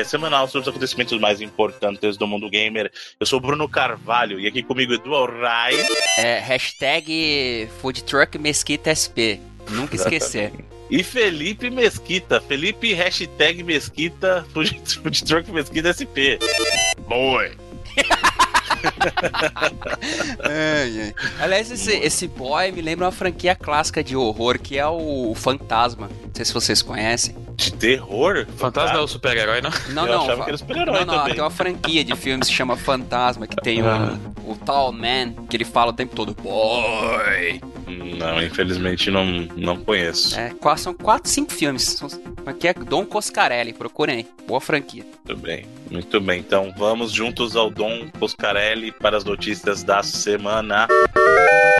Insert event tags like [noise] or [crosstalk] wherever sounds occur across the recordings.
Podcast semanal sobre os acontecimentos mais importantes do mundo gamer. Eu sou Bruno Carvalho e aqui comigo Edu Alray. É, hashtag Food Truck Mesquita SP. Nunca esquecer. E Felipe Mesquita. Felipe, hashtag Mesquita, Food, food Truck Mesquita SP. Boy. [laughs] ai, ai. Aliás, esse, esse boy me lembra uma franquia clássica de horror que é o Fantasma. Não sei se vocês conhecem. De terror? Fantasma é o super-herói, não? Não, Eu não. achava que era super-herói não, não, também. tem uma franquia de filmes que chama Fantasma, que tem Ah. o, o Tall Man, que ele fala o tempo todo, boy. Não, infelizmente não, não conheço. É, são quatro, cinco filmes. Aqui é Dom Coscarelli, procurem aí. Boa franquia. Muito bem, muito bem. Então vamos juntos ao Dom Coscarelli para as notícias da semana.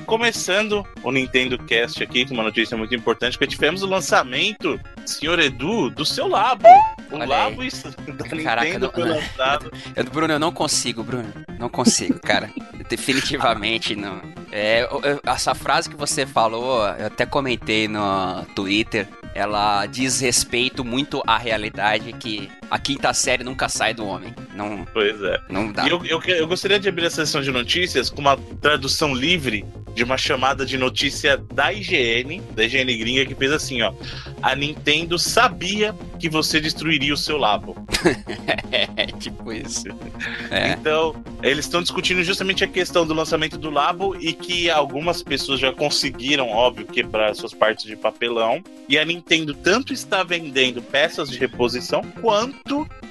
Começando o Nintendo Cast aqui com uma notícia muito importante, porque tivemos o lançamento, senhor Edu, do seu Labo. O Olha Labo aí. isso- da [laughs] Caraca, Nintendo não-. Eu, Bruno, eu não consigo, Bruno. Não consigo, cara. [laughs] Definitivamente não. É, eu- essa frase que você falou, eu até comentei no Twitter. Ela diz respeito muito à realidade que a quinta série nunca sai do homem. Não, Pois é. não dá. E eu, eu, eu gostaria de abrir a sessão de notícias com uma tradução livre de uma chamada de notícia da IGN, da IGN gringa, que fez assim, ó. A Nintendo sabia que você destruiria o seu Labo. [laughs] É, tipo isso. [laughs] É. Então, eles estão discutindo justamente a questão do lançamento do Labo e que algumas pessoas já conseguiram, óbvio, quebrar suas partes de papelão. E a Nintendo tanto está vendendo peças de reposição quanto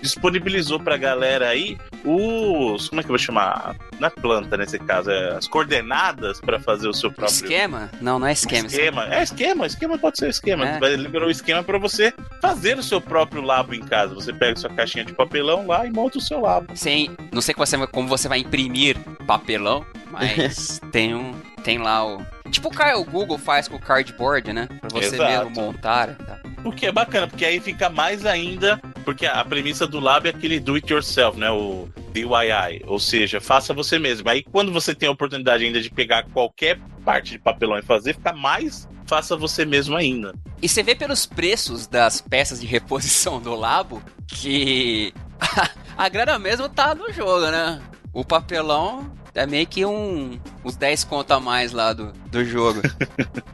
disponibilizou pra galera aí os. Como é que eu vou chamar? Não é planta nesse caso, é as coordenadas pra fazer o seu próprio. Esquema? Não, não é esquema. Esquema. É esquema, esquema pode ser esquema. É. Vai liberar o esquema pra você fazer o seu próprio labo em casa. Você pega sua caixinha de papelão lá e monta o seu labo. Sem, não sei como você, vai imprimir papelão, mas [laughs] tem um, tem lá o tipo o Google faz com o cardboard, né? Pra você Exato. mesmo montar. Tá. O que é bacana, porque aí fica mais ainda. Porque a premissa do lab é aquele do it yourself, né? O DIY. Ou seja, faça você mesmo. Aí quando você tem a oportunidade ainda de pegar qualquer parte de papelão e fazer, fica mais faça você mesmo ainda. E você vê pelos preços das peças de reposição do Labo que [laughs] a grana mesmo tá no jogo, né? O papelão é meio que um uns 10 conto a mais lá do, do jogo. [laughs]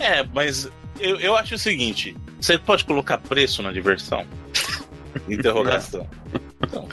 É, mas eu, eu acho o seguinte: você pode colocar preço na diversão? [laughs] Interrogação. Então,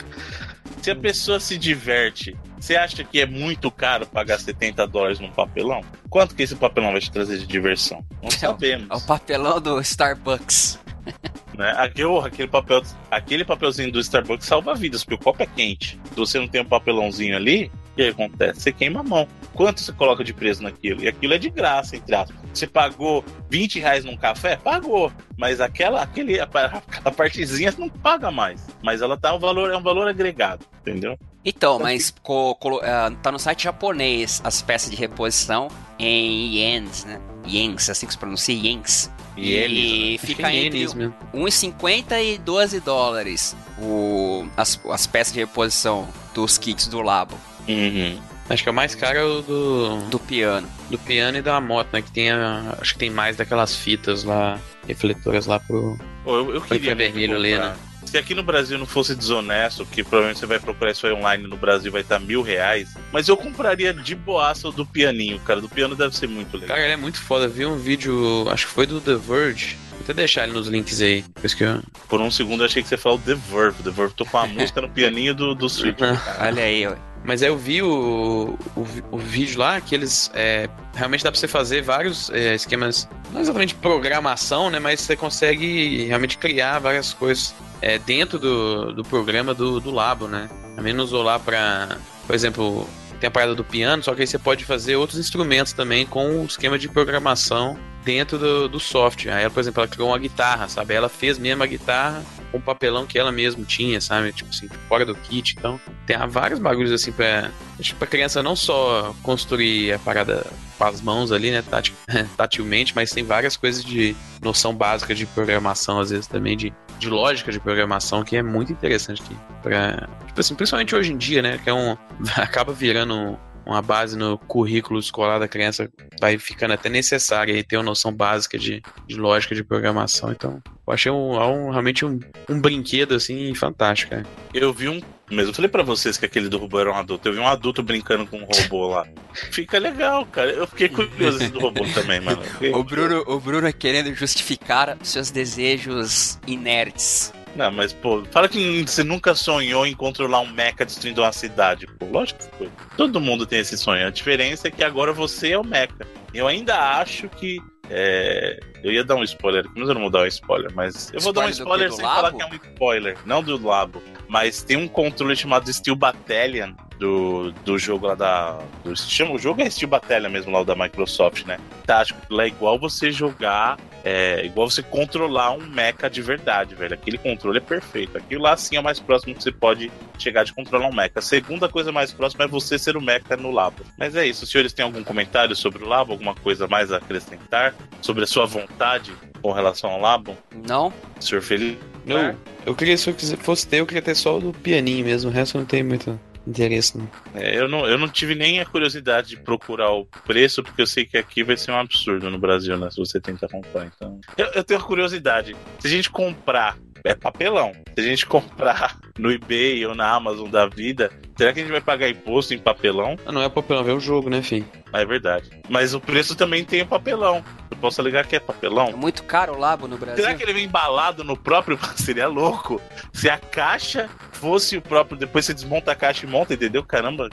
se a pessoa se diverte, você acha que é muito caro pagar 70 dólares num papelão? Quanto que esse papelão vai te trazer de diversão? Não sabemos. É o papelão do Starbucks. [laughs] Né? Aquele, aquele, papel, aquele papelzinho do Starbucks salva vidas, porque o copo é quente. Se você não tem um papelãozinho ali, o que acontece? Você queima a mão. Quanto você coloca de preço naquilo? E aquilo é de graça, entre aspas. Você pagou 20 reais num café? Pagou. Mas aquela, aquele, aquela partezinha não paga mais. Mas ela tá um valor, é um valor agregado, entendeu? Então, mas co- colo- ah, tá no site japonês as peças de reposição em yens, né? Yens, assim que se pronuncia, yens. E eles. Acho fica é entre ienes mesmo. 1,50 e 12 dólares o, as, as peças de reposição dos kits do Labo, Uhum. Acho que é o mais caro é o do, do piano. do piano e da moto, né? Que tem a, acho que tem mais daquelas fitas lá, refletoras lá pro. Pô, eu, eu queria muito vermelho ali, né? Se aqui no Brasil não fosse desonesto, que provavelmente você vai procurar isso aí online no Brasil vai estar mil reais, mas eu compraria de boaça o do pianinho, cara. Do piano deve ser muito legal. Cara, ele é muito foda. Vi um vídeo, acho que foi do The Verge. Vou até deixar ele nos links aí. Que eu... Por um segundo eu achei que você falou The Verve. The Verve tocou uma [laughs] música no pianinho do, do Switch. Olha aí, ó. Mas aí eu vi o, o, o vídeo lá que eles. é, realmente dá pra você fazer vários é, esquemas. Não exatamente programação, né? Mas você consegue realmente criar várias coisas é, dentro do, do programa do, do Labo, né? A menos usou lá pra. Por exemplo, tem a parada do piano, só que aí você pode fazer outros instrumentos também com o esquema de programação dentro do, do software. Aí, ela, por exemplo, ela criou uma guitarra, sabe? Ela fez mesmo a guitarra com o papelão que ela mesma tinha, sabe? Tipo assim, fora do kit. Então, tem vários bagulhos assim pra, que pra criança não só construir a parada com as mãos ali, né? tati- [laughs] Tatilmente, mas tem várias coisas de noção básica de programação, às vezes também de, de lógica de programação, que é muito interessante aqui. Pra, tipo assim, principalmente hoje em dia, né? Que é um. [laughs] acaba virando uma base no currículo escolar da criança, vai ficando até necessária e ter uma noção básica de, de lógica de programação. Então, eu achei um, um realmente um, um brinquedo assim fantástico. Cara. Eu vi um mesmo. Eu falei pra vocês que aquele do robô era um adulto. Eu vi um adulto brincando com um robô lá. Fica legal, cara. Eu fiquei curioso do robô [laughs] também, mano. O Bruno, o Bruno querendo justificar seus desejos inertes. Não, mas, pô, fala que você nunca sonhou em controlar um mecha destruindo uma cidade. Pô, lógico que foi. Todo mundo tem esse sonho. A diferença é que agora você é o mecha. Eu ainda acho que. É... Eu ia dar um spoiler, mas eu não vou dar um spoiler, mas eu vou dar um spoiler sem falar que é um spoiler, não do Labo. Mas tem um controle chamado Steel Battalion do, do jogo lá da. Do, chama, o jogo é Steel Battalion mesmo lá da Microsoft, né? Tático, lá é igual você jogar. É igual você controlar um mecha de verdade, velho. Aquele controle é perfeito. Aquilo lá sim é o mais próximo que você pode chegar de controlar um mecha. A segunda coisa mais próxima é você ser o mecha no Labo. Mas é isso. Os senhores têm algum comentário sobre o Labo? Alguma coisa mais a acrescentar? Sobre a sua vontade com relação ao Labo? Não. Senhor Felipe? Não. Eu queria, se eu fosse ter, eu queria ter só o do pianinho mesmo. O resto não tem muito interesse. Não. É, eu, não, eu não tive nem a curiosidade de procurar o preço, porque eu sei que aqui vai ser um absurdo no Brasil, né? Se você tentar comprar. Então, eu, eu tenho curiosidade. Se a gente comprar, é papelão. Se a gente [laughs] comprar no eBay ou na Amazon da vida, será que a gente vai pagar imposto em papelão? Não é papelão, é o jogo, né, filho? É verdade. Mas o preço também tem o papelão. Eu posso alegar que é papelão? É muito caro o Labo no Brasil. Será que ele vem embalado no próprio? [laughs] Seria louco. Se a caixa fosse o próprio. Depois você desmonta a caixa e monta, entendeu? Caramba,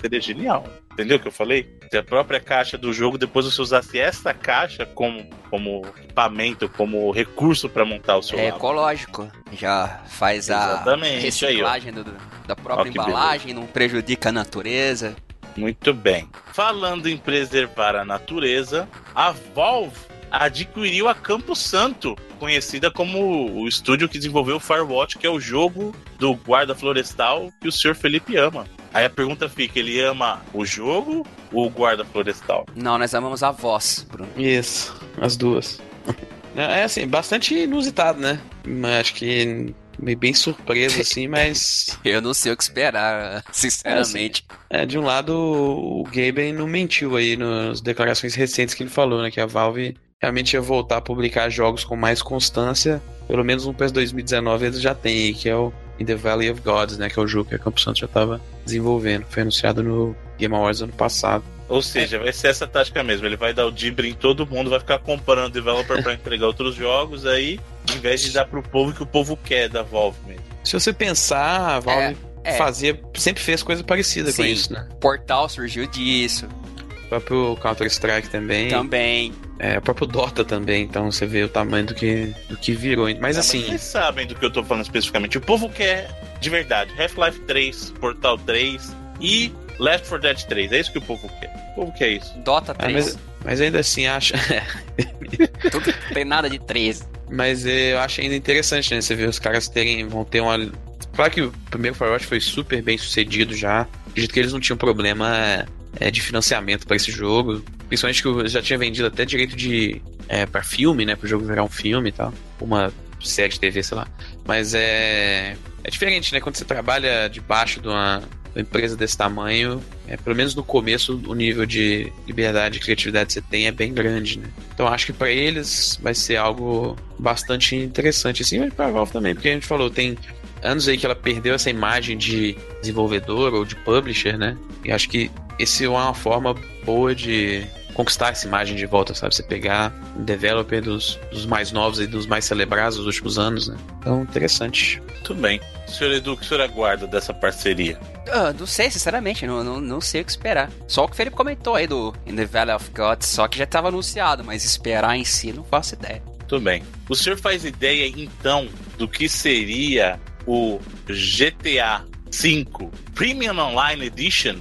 seria genial. Entendeu o que eu falei? Se a própria caixa do jogo, depois você usasse essa caixa como, como equipamento, como recurso para montar o seu É labo. ecológico. Já faz Exatamente, a reciclagem do, da própria embalagem, não prejudica a natureza. Muito bem. Falando em preservar a natureza, a Valve adquiriu a Campo Santo, conhecida como o estúdio que desenvolveu o Firewatch, que é o jogo do guarda florestal que o senhor Felipe ama. Aí a pergunta fica: ele ama o jogo ou o guarda florestal? Não, nós amamos a voz, Bruno. Isso, as duas. É assim, bastante inusitado, né? Acho que bem surpreso, [laughs] assim, mas. Eu não sei o que esperar, sinceramente. É, assim, é de um lado, o Gaben não mentiu aí nas declarações recentes que ele falou, né? Que a Valve realmente ia voltar a publicar jogos com mais constância. Pelo menos no PS 2019 eles já têm aí, que é o In the Valley of Gods, né? Que é o jogo que a Campo Santo já estava desenvolvendo. Foi anunciado no Game Awards ano passado. Ou seja, vai ser essa tática mesmo. Ele vai dar o Dibre em todo mundo, vai ficar comprando developer para entregar outros jogos aí, em vez de dar pro povo que o povo quer da Valve mesmo. Se você pensar, a Valve é, é. fazia, sempre fez coisa parecida Sim, com isso, né? Portal surgiu disso. O próprio Counter-Strike também. Também. É, o próprio Dota também, então você vê o tamanho do que, do que virou. Mas é, assim. Mas vocês sabem do que eu tô falando especificamente. O povo quer, de verdade, Half-Life 3, Portal 3 e Left 4 Dead 3. É isso que o povo quer. O povo quer isso. Dota 3. Ah, mas, mas, ainda assim, acha. [laughs] Tudo tem nada de 3. Mas eu acho ainda interessante, né? Você vê os caras terem. vão ter uma. Claro que o primeiro Firewatch foi super bem sucedido já. Acredito que eles não tinham problema é, de financiamento para esse jogo. Principalmente que eu já tinha vendido até direito de. É, para filme, né? Para o jogo virar um filme e tal. Uma série de TV, sei lá. Mas é. É diferente, né? Quando você trabalha debaixo de uma, uma empresa desse tamanho, é, pelo menos no começo, o nível de liberdade e criatividade que você tem é bem grande, né? Então acho que para eles vai ser algo bastante interessante, assim, mas para Valve também, porque a gente falou, tem anos aí que ela perdeu essa imagem de desenvolvedor ou de publisher, né? E acho que esse é uma forma boa de conquistar essa imagem de volta, sabe? Você pegar um developer dos, dos mais novos e dos mais celebrados dos últimos anos, né? Então, interessante. Muito bem. Senhor Edu, o que o senhor aguarda dessa parceria? Uh, não sei, sinceramente, não, não, não sei o que esperar. Só o que o Felipe comentou aí do In the Valley of God, só que já estava anunciado, mas esperar em si não faço ideia. Tudo bem. O senhor faz ideia, então, do que seria o GTA V Premium Online Edition?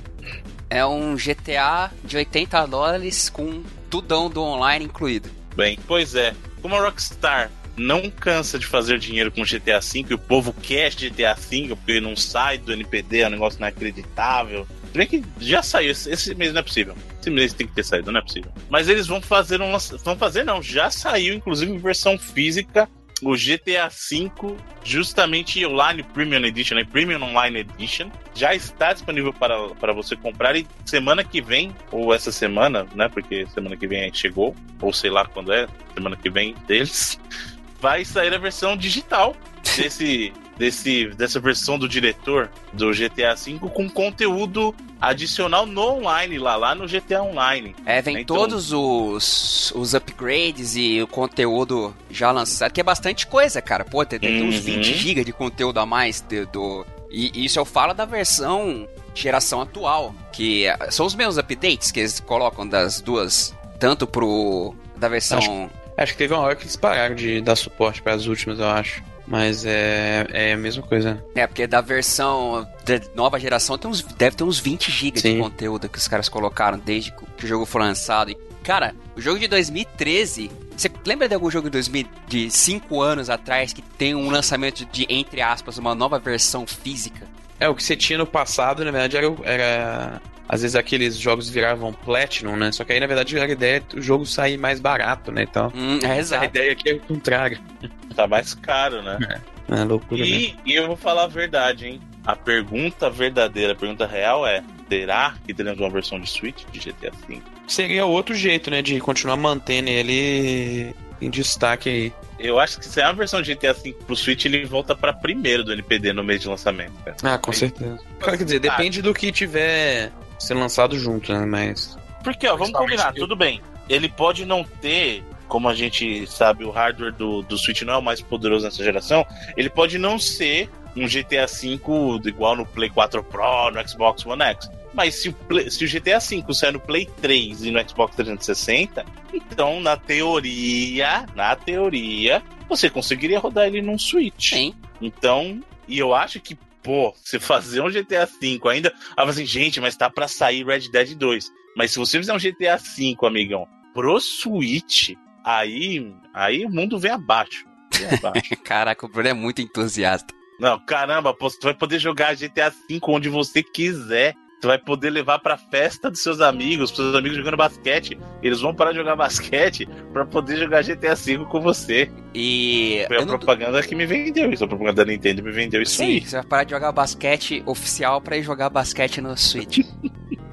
É um GTA de 80 dólares com tudão do online incluído. Bem, pois é. Como a Rockstar não cansa de fazer dinheiro com GTA V e o povo quer GTA V porque não sai do NPD, é um negócio inacreditável. Se que já saiu, esse mês não é possível. Esse mês tem que ter saído, não é possível. Mas eles vão fazer um. Vão fazer, não, já saiu, inclusive, em versão física, o GTA V, justamente Online Premium Edition, né? Premium Online Edition, já está disponível para, para você comprar e semana que vem, ou essa semana, né? Porque semana que vem chegou, ou sei lá quando é, semana que vem deles, vai sair a versão digital desse, [laughs] desse, dessa versão do diretor do GTA V com conteúdo adicional no online lá, lá no GTA Online. É, vem então... todos os, os upgrades e o conteúdo já lançado, que é bastante coisa, cara. Pô, tem, tem uhum. uns 20 GB de conteúdo a mais de, do. E isso eu falo da versão geração atual, que são os mesmos updates que eles colocam das duas, tanto pro da versão. Acho, que teve uma hora que eles pararam de dar suporte para as últimas, eu acho. Mas é, é a mesma coisa. É, porque da versão da nova geração tem uns, deve ter uns 20 GB de conteúdo que os caras colocaram desde que o jogo foi lançado. E, cara, o jogo de 2013. Você lembra de algum jogo de, 2000, de 5 anos atrás que tem um lançamento de, entre aspas, uma nova versão física? É, o que você tinha no passado, na verdade, era, era às vezes aqueles jogos viravam Platinum, né? Só que aí, na verdade, a ideia é o jogo sair mais barato, né? Então, hum, é exato. a ideia aqui é o contrário. Tá mais caro, né? É, é loucura. E, e, eu vou falar a verdade, hein? A pergunta verdadeira, a pergunta real é: será que teremos uma versão de Switch de GTA V? Seria outro jeito, né? De continuar mantendo ele em destaque aí. Eu acho que se é uma versão de GTA V pro Switch, ele volta para primeiro do NPD no mês de lançamento. Cara. Ah, com certeza. Quer dizer, depende do que tiver sendo lançado junto, né? Mas. Porque, ó, vamos combinar, tudo bem. Ele pode não ter, como a gente sabe, o hardware do, do Switch não é o mais poderoso nessa geração. Ele pode não ser um GTA V igual no Play 4 Pro, no Xbox One X. Mas se o, Play, se o GTA V sair no Play 3 e no Xbox 360, então na teoria, na teoria, você conseguiria rodar ele num Switch. Sim. Então, e eu acho que pô, você fazer um GTA V ainda. Ah, assim, gente, mas tá pra sair Red Dead 2. Mas se você fizer um GTA V, amigão, pro Switch, aí, aí o mundo vem abaixo. Vem [laughs] abaixo. Caraca, o Bruno é muito entusiasta. Não, caramba, você vai poder jogar GTA V onde você quiser. Você vai poder levar pra festa dos seus amigos, pros seus amigos jogando basquete. Eles vão parar de jogar [laughs] basquete pra poder jogar GTA V com você. E. Foi a propaganda que me vendeu isso. A propaganda da Nintendo me vendeu isso Sim, aí. Você vai parar de jogar basquete oficial pra ir jogar basquete no Switch. [laughs]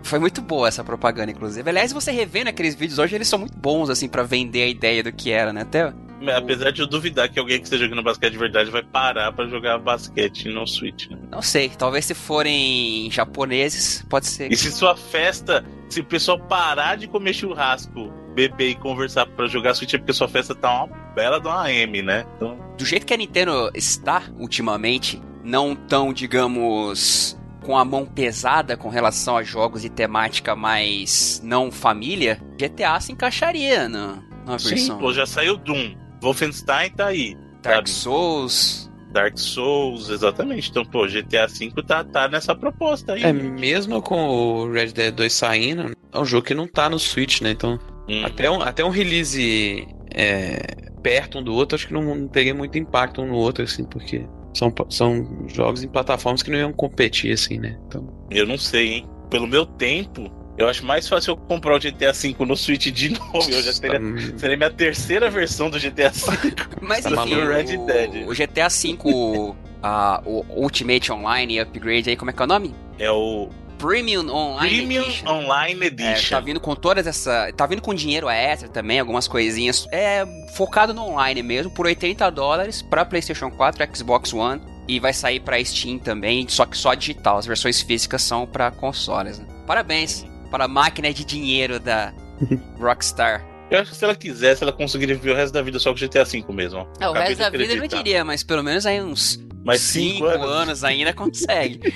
Foi muito boa essa propaganda, inclusive. Aliás, você revendo aqueles vídeos hoje, eles são muito bons, assim, para vender a ideia do que era, né? Até Apesar de eu duvidar que alguém que esteja jogando basquete de verdade vai parar para jogar basquete no Switch. Né? Não sei, talvez se forem japoneses, pode ser. E se sua festa, se o pessoal parar de comer churrasco, beber e conversar para jogar Switch, é porque sua festa tá uma bela de uma M, né? Então... Do jeito que a Nintendo está ultimamente, não tão, digamos, com a mão pesada com relação a jogos e temática mais não família, GTA se encaixaria na, na versão. Sim, pô, já saiu Doom. Wolfenstein tá aí. Dark sabe? Souls. Dark Souls, exatamente. Então, pô, GTA V tá, tá nessa proposta aí. É, mesmo com o Red Dead 2 saindo, é um jogo que não tá no Switch, né? Então, hum. até, um, até um release é, perto um do outro, acho que não, não teria muito impacto um no outro, assim, porque são, são jogos em plataformas que não iam competir, assim, né? Então... Eu não sei, hein? Pelo meu tempo, eu acho mais fácil eu comprar o GTA V no Switch de [laughs] novo. Eu já teria. Seria minha terceira versão do GTA V. [laughs] [laughs] Mas enfim, o, Red Dead. o GTA V, a, o Ultimate Online Upgrade aí, como é que é o nome? É o. Premium Online Premium Edition. Online Edition. É, tá vindo com todas essa. Tá vindo com dinheiro extra também, algumas coisinhas. É focado no online mesmo, por 80 dólares pra PlayStation 4, Xbox One. E vai sair pra Steam também, só que só digital. As versões físicas são pra consoles. Né? Parabéns para a máquina de dinheiro da [laughs] Rockstar. Eu acho que se ela quisesse, ela conseguiria viver o resto da vida só com GTA V mesmo. É, o resto da vida eu não diria, mas pelo menos aí uns 5 anos. anos. ainda consegue. [laughs]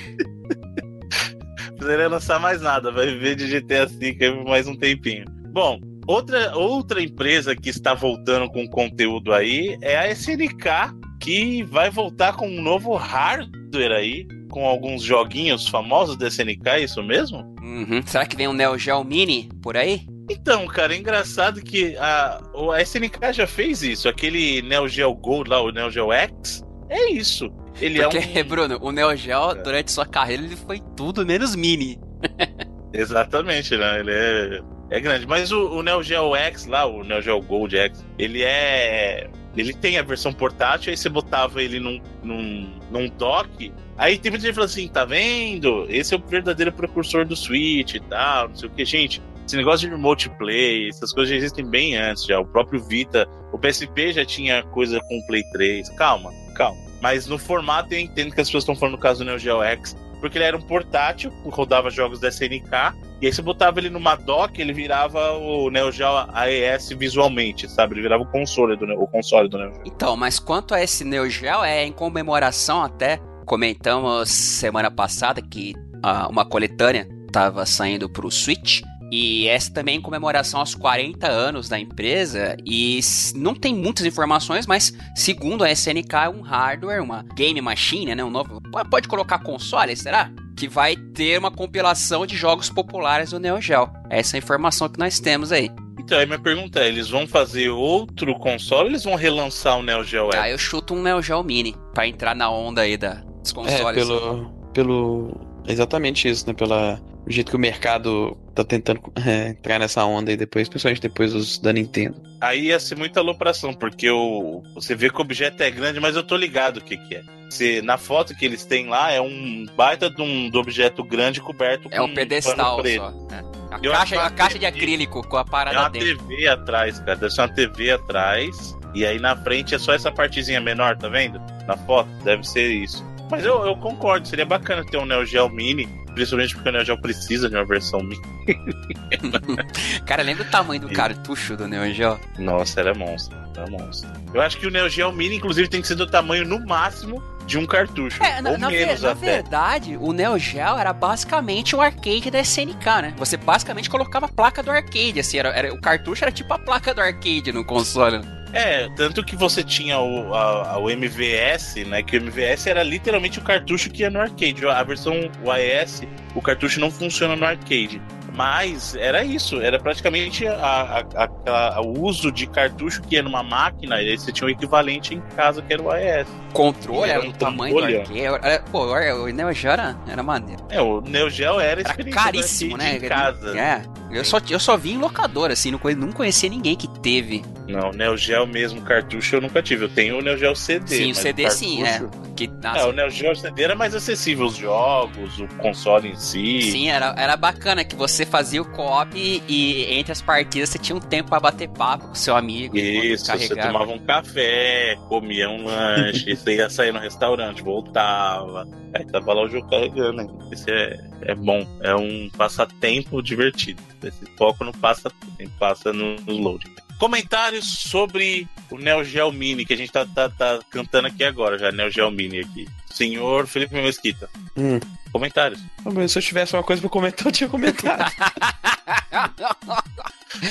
Precisaria lançar mais nada, vai viver de GTA V por mais um tempinho. Bom, outra, outra empresa que está voltando com conteúdo aí é a SNK, que vai voltar com um novo hardware aí, com alguns joguinhos famosos da SNK, é isso mesmo? Uhum. Será que vem um Neo Geo Mini por aí? Então, cara, é engraçado que a, a SNK já fez isso. Aquele Neo Geo Gold lá, o Neo Geo X, é isso. Ele Porque, é um... [laughs] Bruno, o Neo Geo, é. durante sua carreira, ele foi tudo menos mini. [laughs] Exatamente, né? Ele é, é grande. Mas o, o Neo Geo X lá, o Neo Geo Gold X, ele é Ele tem a versão portátil, aí você botava ele num, num, num dock. Aí tem muita gente falando assim: tá vendo? Esse é o verdadeiro precursor do Switch e tal, não sei o que, gente. Esse negócio de play, essas coisas já existem bem antes já. O próprio Vita, o PSP já tinha coisa com o Play 3. Calma, calma. Mas no formato eu entendo que as pessoas estão falando no caso do Neo Geo X, porque ele era um portátil, rodava jogos da SNK, e aí você botava ele numa dock, ele virava o Neo Geo AES visualmente, sabe? Ele virava o console do, o console do Neo Geo. Então, mas quanto a esse Neo Geo, é em comemoração até, comentamos semana passada que uh, uma coletânea estava saindo para o Switch, e essa também em comemoração aos 40 anos da empresa. E não tem muitas informações, mas segundo a SNK, é um hardware, uma game machine, né? Um novo. Pode colocar console, será? Que vai ter uma compilação de jogos populares do Neo Geo. Essa é a informação que nós temos aí. Então, aí minha pergunta é: eles vão fazer outro console ou eles vão relançar o Neo Geo X? Ah, eu chuto um Neo Geo Mini pra entrar na onda aí da, dos consoles. É, pelo. pelo... Exatamente isso, né? Pela o jeito que o mercado tá tentando é, entrar nessa onda aí depois, principalmente depois dos da Nintendo. Aí ia ser muita alopração, porque o, você vê que o objeto é grande, mas eu tô ligado o que que é. Se, na foto que eles têm lá, é um baita de um do objeto grande coberto é com um pedestal só. É. A, caixa, a caixa de acrílico com a parada é uma dentro. TV atrás, cara. Deve ser uma TV atrás. E aí na frente é só essa partezinha menor, tá vendo? Na foto, deve ser isso. Mas eu, eu concordo, seria bacana ter um Neo Geo Mini Principalmente porque o Neo Geo precisa de uma versão mini. [laughs] Cara, lembra o tamanho do cartucho do Neo Geo? Nossa, era monstro. Era monstro. Eu acho que o Neo Geo Mini, inclusive, tem que ser do tamanho no máximo de um cartucho. É, na, ou na, menos na até. verdade, o Neo Geo era basicamente o arcade da SNK, né? Você basicamente colocava a placa do arcade, assim, era, era, o cartucho era tipo a placa do arcade no console. É, tanto que você tinha o, a, o MVS, né? Que o MVS era literalmente o cartucho que ia no arcade. A versão AES, o cartucho não funciona no arcade. Mas era isso, era praticamente a, a, a, o uso de cartucho que ia numa máquina, e aí você tinha o equivalente em casa, que era o AES. Controle era, um tamanho do arcade. Pô, o Neo Geo era, era maneiro. É, o Neo Geo era, era caríssimo, né? Em casa. É, eu só, eu só vi em locador, assim, não, não conhecia ninguém que teve. Não, Neo Geo mesmo, cartucho eu nunca tive. Eu tenho o Neo Geo CD. Sim, o CD o sim, é. Que, é, o Neo Geo CD era mais acessível, os jogos, o console em si. Sim, era, era bacana que você fazia o co-op e, entre as partidas você tinha um tempo para bater papo com seu amigo. Isso, você tomava um café, comia um lanche, [laughs] você ia sair no restaurante, voltava. Aí tava lá o jogo carregando. Hein? Esse é, é bom, é um passatempo divertido. Esse foco não passa, passa no, no loading. Comentários sobre o Neo Geo Mini, que a gente tá, tá, tá cantando aqui agora, já, Neo Geo Mini aqui. Senhor Felipe Mesquita. Hum. Comentários. se eu tivesse uma coisa pra comentar, eu tinha comentado. [laughs]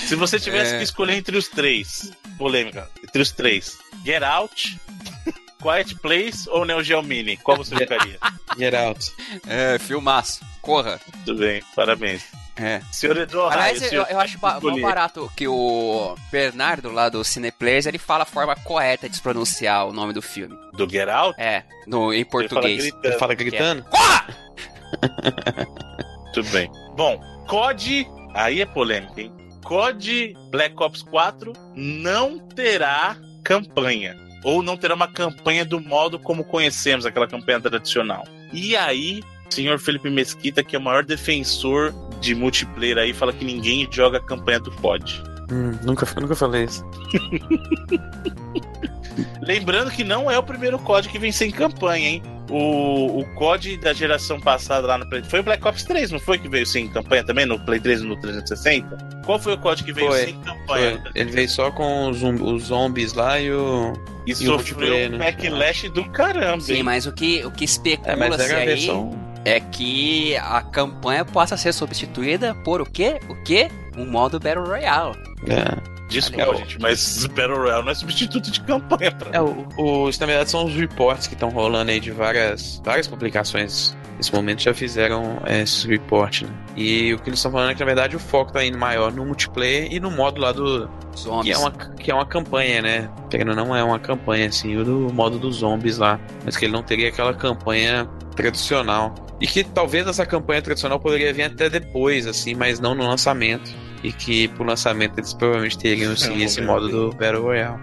Se você tivesse é... que escolher entre os três, polêmica, entre os três, Get Out, Quiet Place ou Neo Geo Mini, qual você ficaria? Get Out. É, filmaço. Corra. Tudo bem, parabéns. É. Senhor Eduardo. Aliás, eu, eu acho mais barato que o Bernardo lá do Cineplayers, ele fala a forma correta de se pronunciar o nome do filme. Do Get Out? É, no, em português. Ele fala gritando. Ele fala gritando? É. Corra! Tudo bem. Bom, COD, aí é polêmica, hein? COD Black Ops 4 não terá campanha. Ou não terá uma campanha do modo como conhecemos, aquela campanha tradicional. E aí, senhor Felipe Mesquita, que é o maior defensor de multiplayer aí, fala que ninguém joga a campanha do COD. Hum, nunca, nunca falei isso. [laughs] Lembrando que não é o primeiro COD que vem sem campanha, hein? O, o COD da geração passada lá no Play foi o Black Ops 3, não foi que veio sem campanha também no Play 3 e no 360? Qual foi o COD que veio foi, sem campanha? Foi. Ele veio só com os, os zombies lá e o. E, e sofreu um né? backlash do caramba. Sim, hein? mas o que, o que especula-se é, aí versão... é que a campanha possa ser substituída por o quê? O quê? Um modo Battle Royale. É. Desculpa, gente, mas Battle Royale não é substituto de campanha pra é, o, os, Na verdade, são os reports que estão rolando aí de várias, várias publicações. Nesse momento já fizeram é, esse report, né? E o que eles estão falando é que, na verdade, o foco tá indo maior no multiplayer e no modo lá do. Zombies. Que é uma, que é uma campanha, né? Querendo não é uma campanha, assim, o do modo dos zombies lá. Mas que ele não teria aquela campanha tradicional. E que talvez essa campanha tradicional poderia vir até depois, assim, mas não no lançamento e que pro lançamento eles provavelmente teriam sim, esse modo do Battle Royale.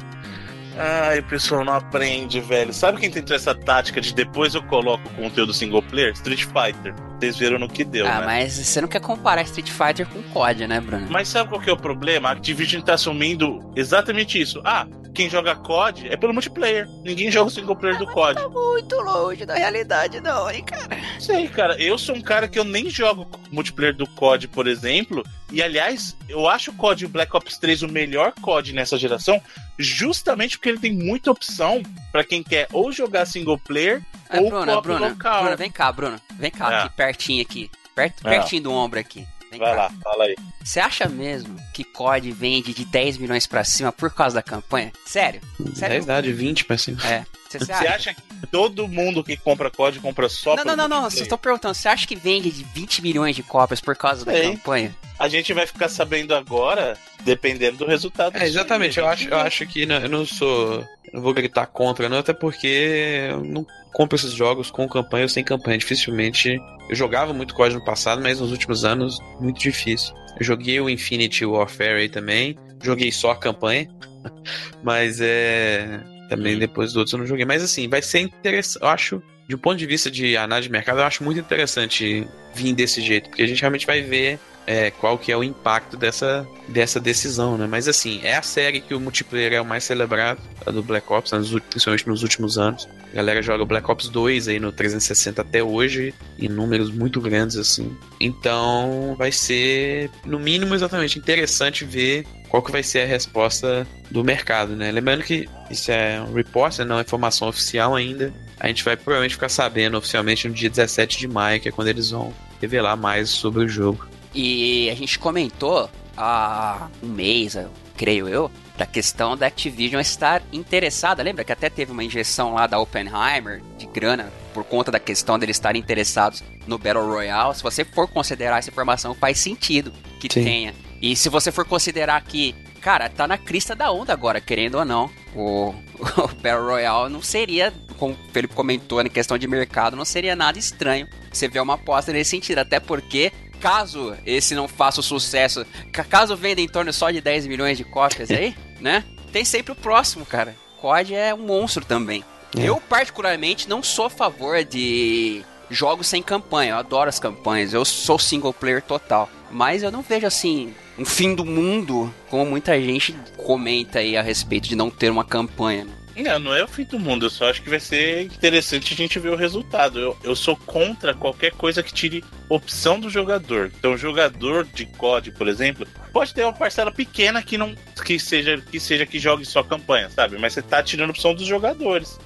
Ai, o pessoal não aprende, velho. Sabe quem tentou essa tática de depois eu coloco o conteúdo single player? Street Fighter. Vocês viram no que deu, ah, né? mas você não quer comparar Street Fighter com COD, né, Bruno? Mas sabe qual que é o problema? A Activision tá assumindo exatamente isso. Ah, quem joga COD é pelo multiplayer. Ninguém joga o single player do COD. Tá muito longe da realidade, não, hein, cara? Sei, cara. Eu sou um cara que eu nem jogo multiplayer do COD, por exemplo. E aliás, eu acho o COD Black Ops 3 o melhor COD nessa geração, justamente porque ele tem muita opção para quem quer ou jogar single player É, ou Bruna, Bruna, local. Bruna, vem cá, Bruno. Vem cá, É. aqui, pertinho aqui. Perto, É. pertinho do ombro aqui. Vem Vai cá. lá, fala aí. Você acha mesmo que COD vende de 10 milhões pra cima por causa da campanha? Sério? É Sério? verdade, 20 pra cima. É. Você, você acha? acha que todo mundo que compra COD compra só Não, não, não, não. Só tô perguntando. Você acha que vende de 20 milhões de cópias por causa da campanha? A gente vai ficar sabendo agora, dependendo do resultado. É, exatamente. Eu acho, eu acho que não- eu não sou. Eu não vou gritar contra, não, até porque eu não compro esses jogos com campanha ou sem campanha. Dificilmente. Eu jogava muito COD no passado, mas nos últimos anos, muito difícil. Eu joguei o Infinity Warfare aí também. Joguei só a campanha. [laughs] mas é. Também depois dos outros eu não joguei. Mas assim, vai ser interessante. Eu acho. De um ponto de vista de análise de mercado, eu acho muito interessante vir desse jeito, porque a gente realmente vai ver é, qual que é o impacto dessa, dessa decisão, né? Mas assim, é a série que o multiplayer é o mais celebrado, a do Black Ops, principalmente nos últimos anos. A galera joga o Black Ops 2 aí no 360 até hoje, em números muito grandes assim. Então vai ser, no mínimo, exatamente interessante ver qual que vai ser a resposta do mercado, né? Lembrando que isso é um report, né, não é informação oficial ainda. A gente vai provavelmente ficar sabendo oficialmente no dia 17 de maio, que é quando eles vão revelar mais sobre o jogo. E a gente comentou há um mês, eu creio eu, da questão da Activision estar interessada. Lembra que até teve uma injeção lá da Oppenheimer de grana por conta da questão deles estarem interessados no Battle Royale? Se você for considerar essa informação, faz sentido que Sim. tenha. E se você for considerar que, cara, tá na crista da onda agora, querendo ou não, o, [laughs] o Battle Royale não seria, como o Felipe comentou, na questão de mercado, não seria nada estranho você ver uma aposta nesse sentido. Até porque caso esse não faça o sucesso, ca- caso venda em torno só de 10 milhões de cópias aí, [laughs] né? Tem sempre o próximo, cara. COD é um monstro também. É. Eu, particularmente, não sou a favor de jogos sem campanha. Eu adoro as campanhas. Eu sou single player total. Mas eu não vejo assim um fim do mundo, como muita gente comenta aí a respeito de não ter uma campanha. né? Não, não é o fim do mundo, eu só acho que vai ser interessante a gente ver o resultado. Eu, eu sou contra qualquer coisa que tire opção do jogador. Então, o jogador de COD, por exemplo, pode ter uma parcela pequena que não que seja que seja que jogue só campanha, sabe? Mas você tá tirando opção dos jogadores.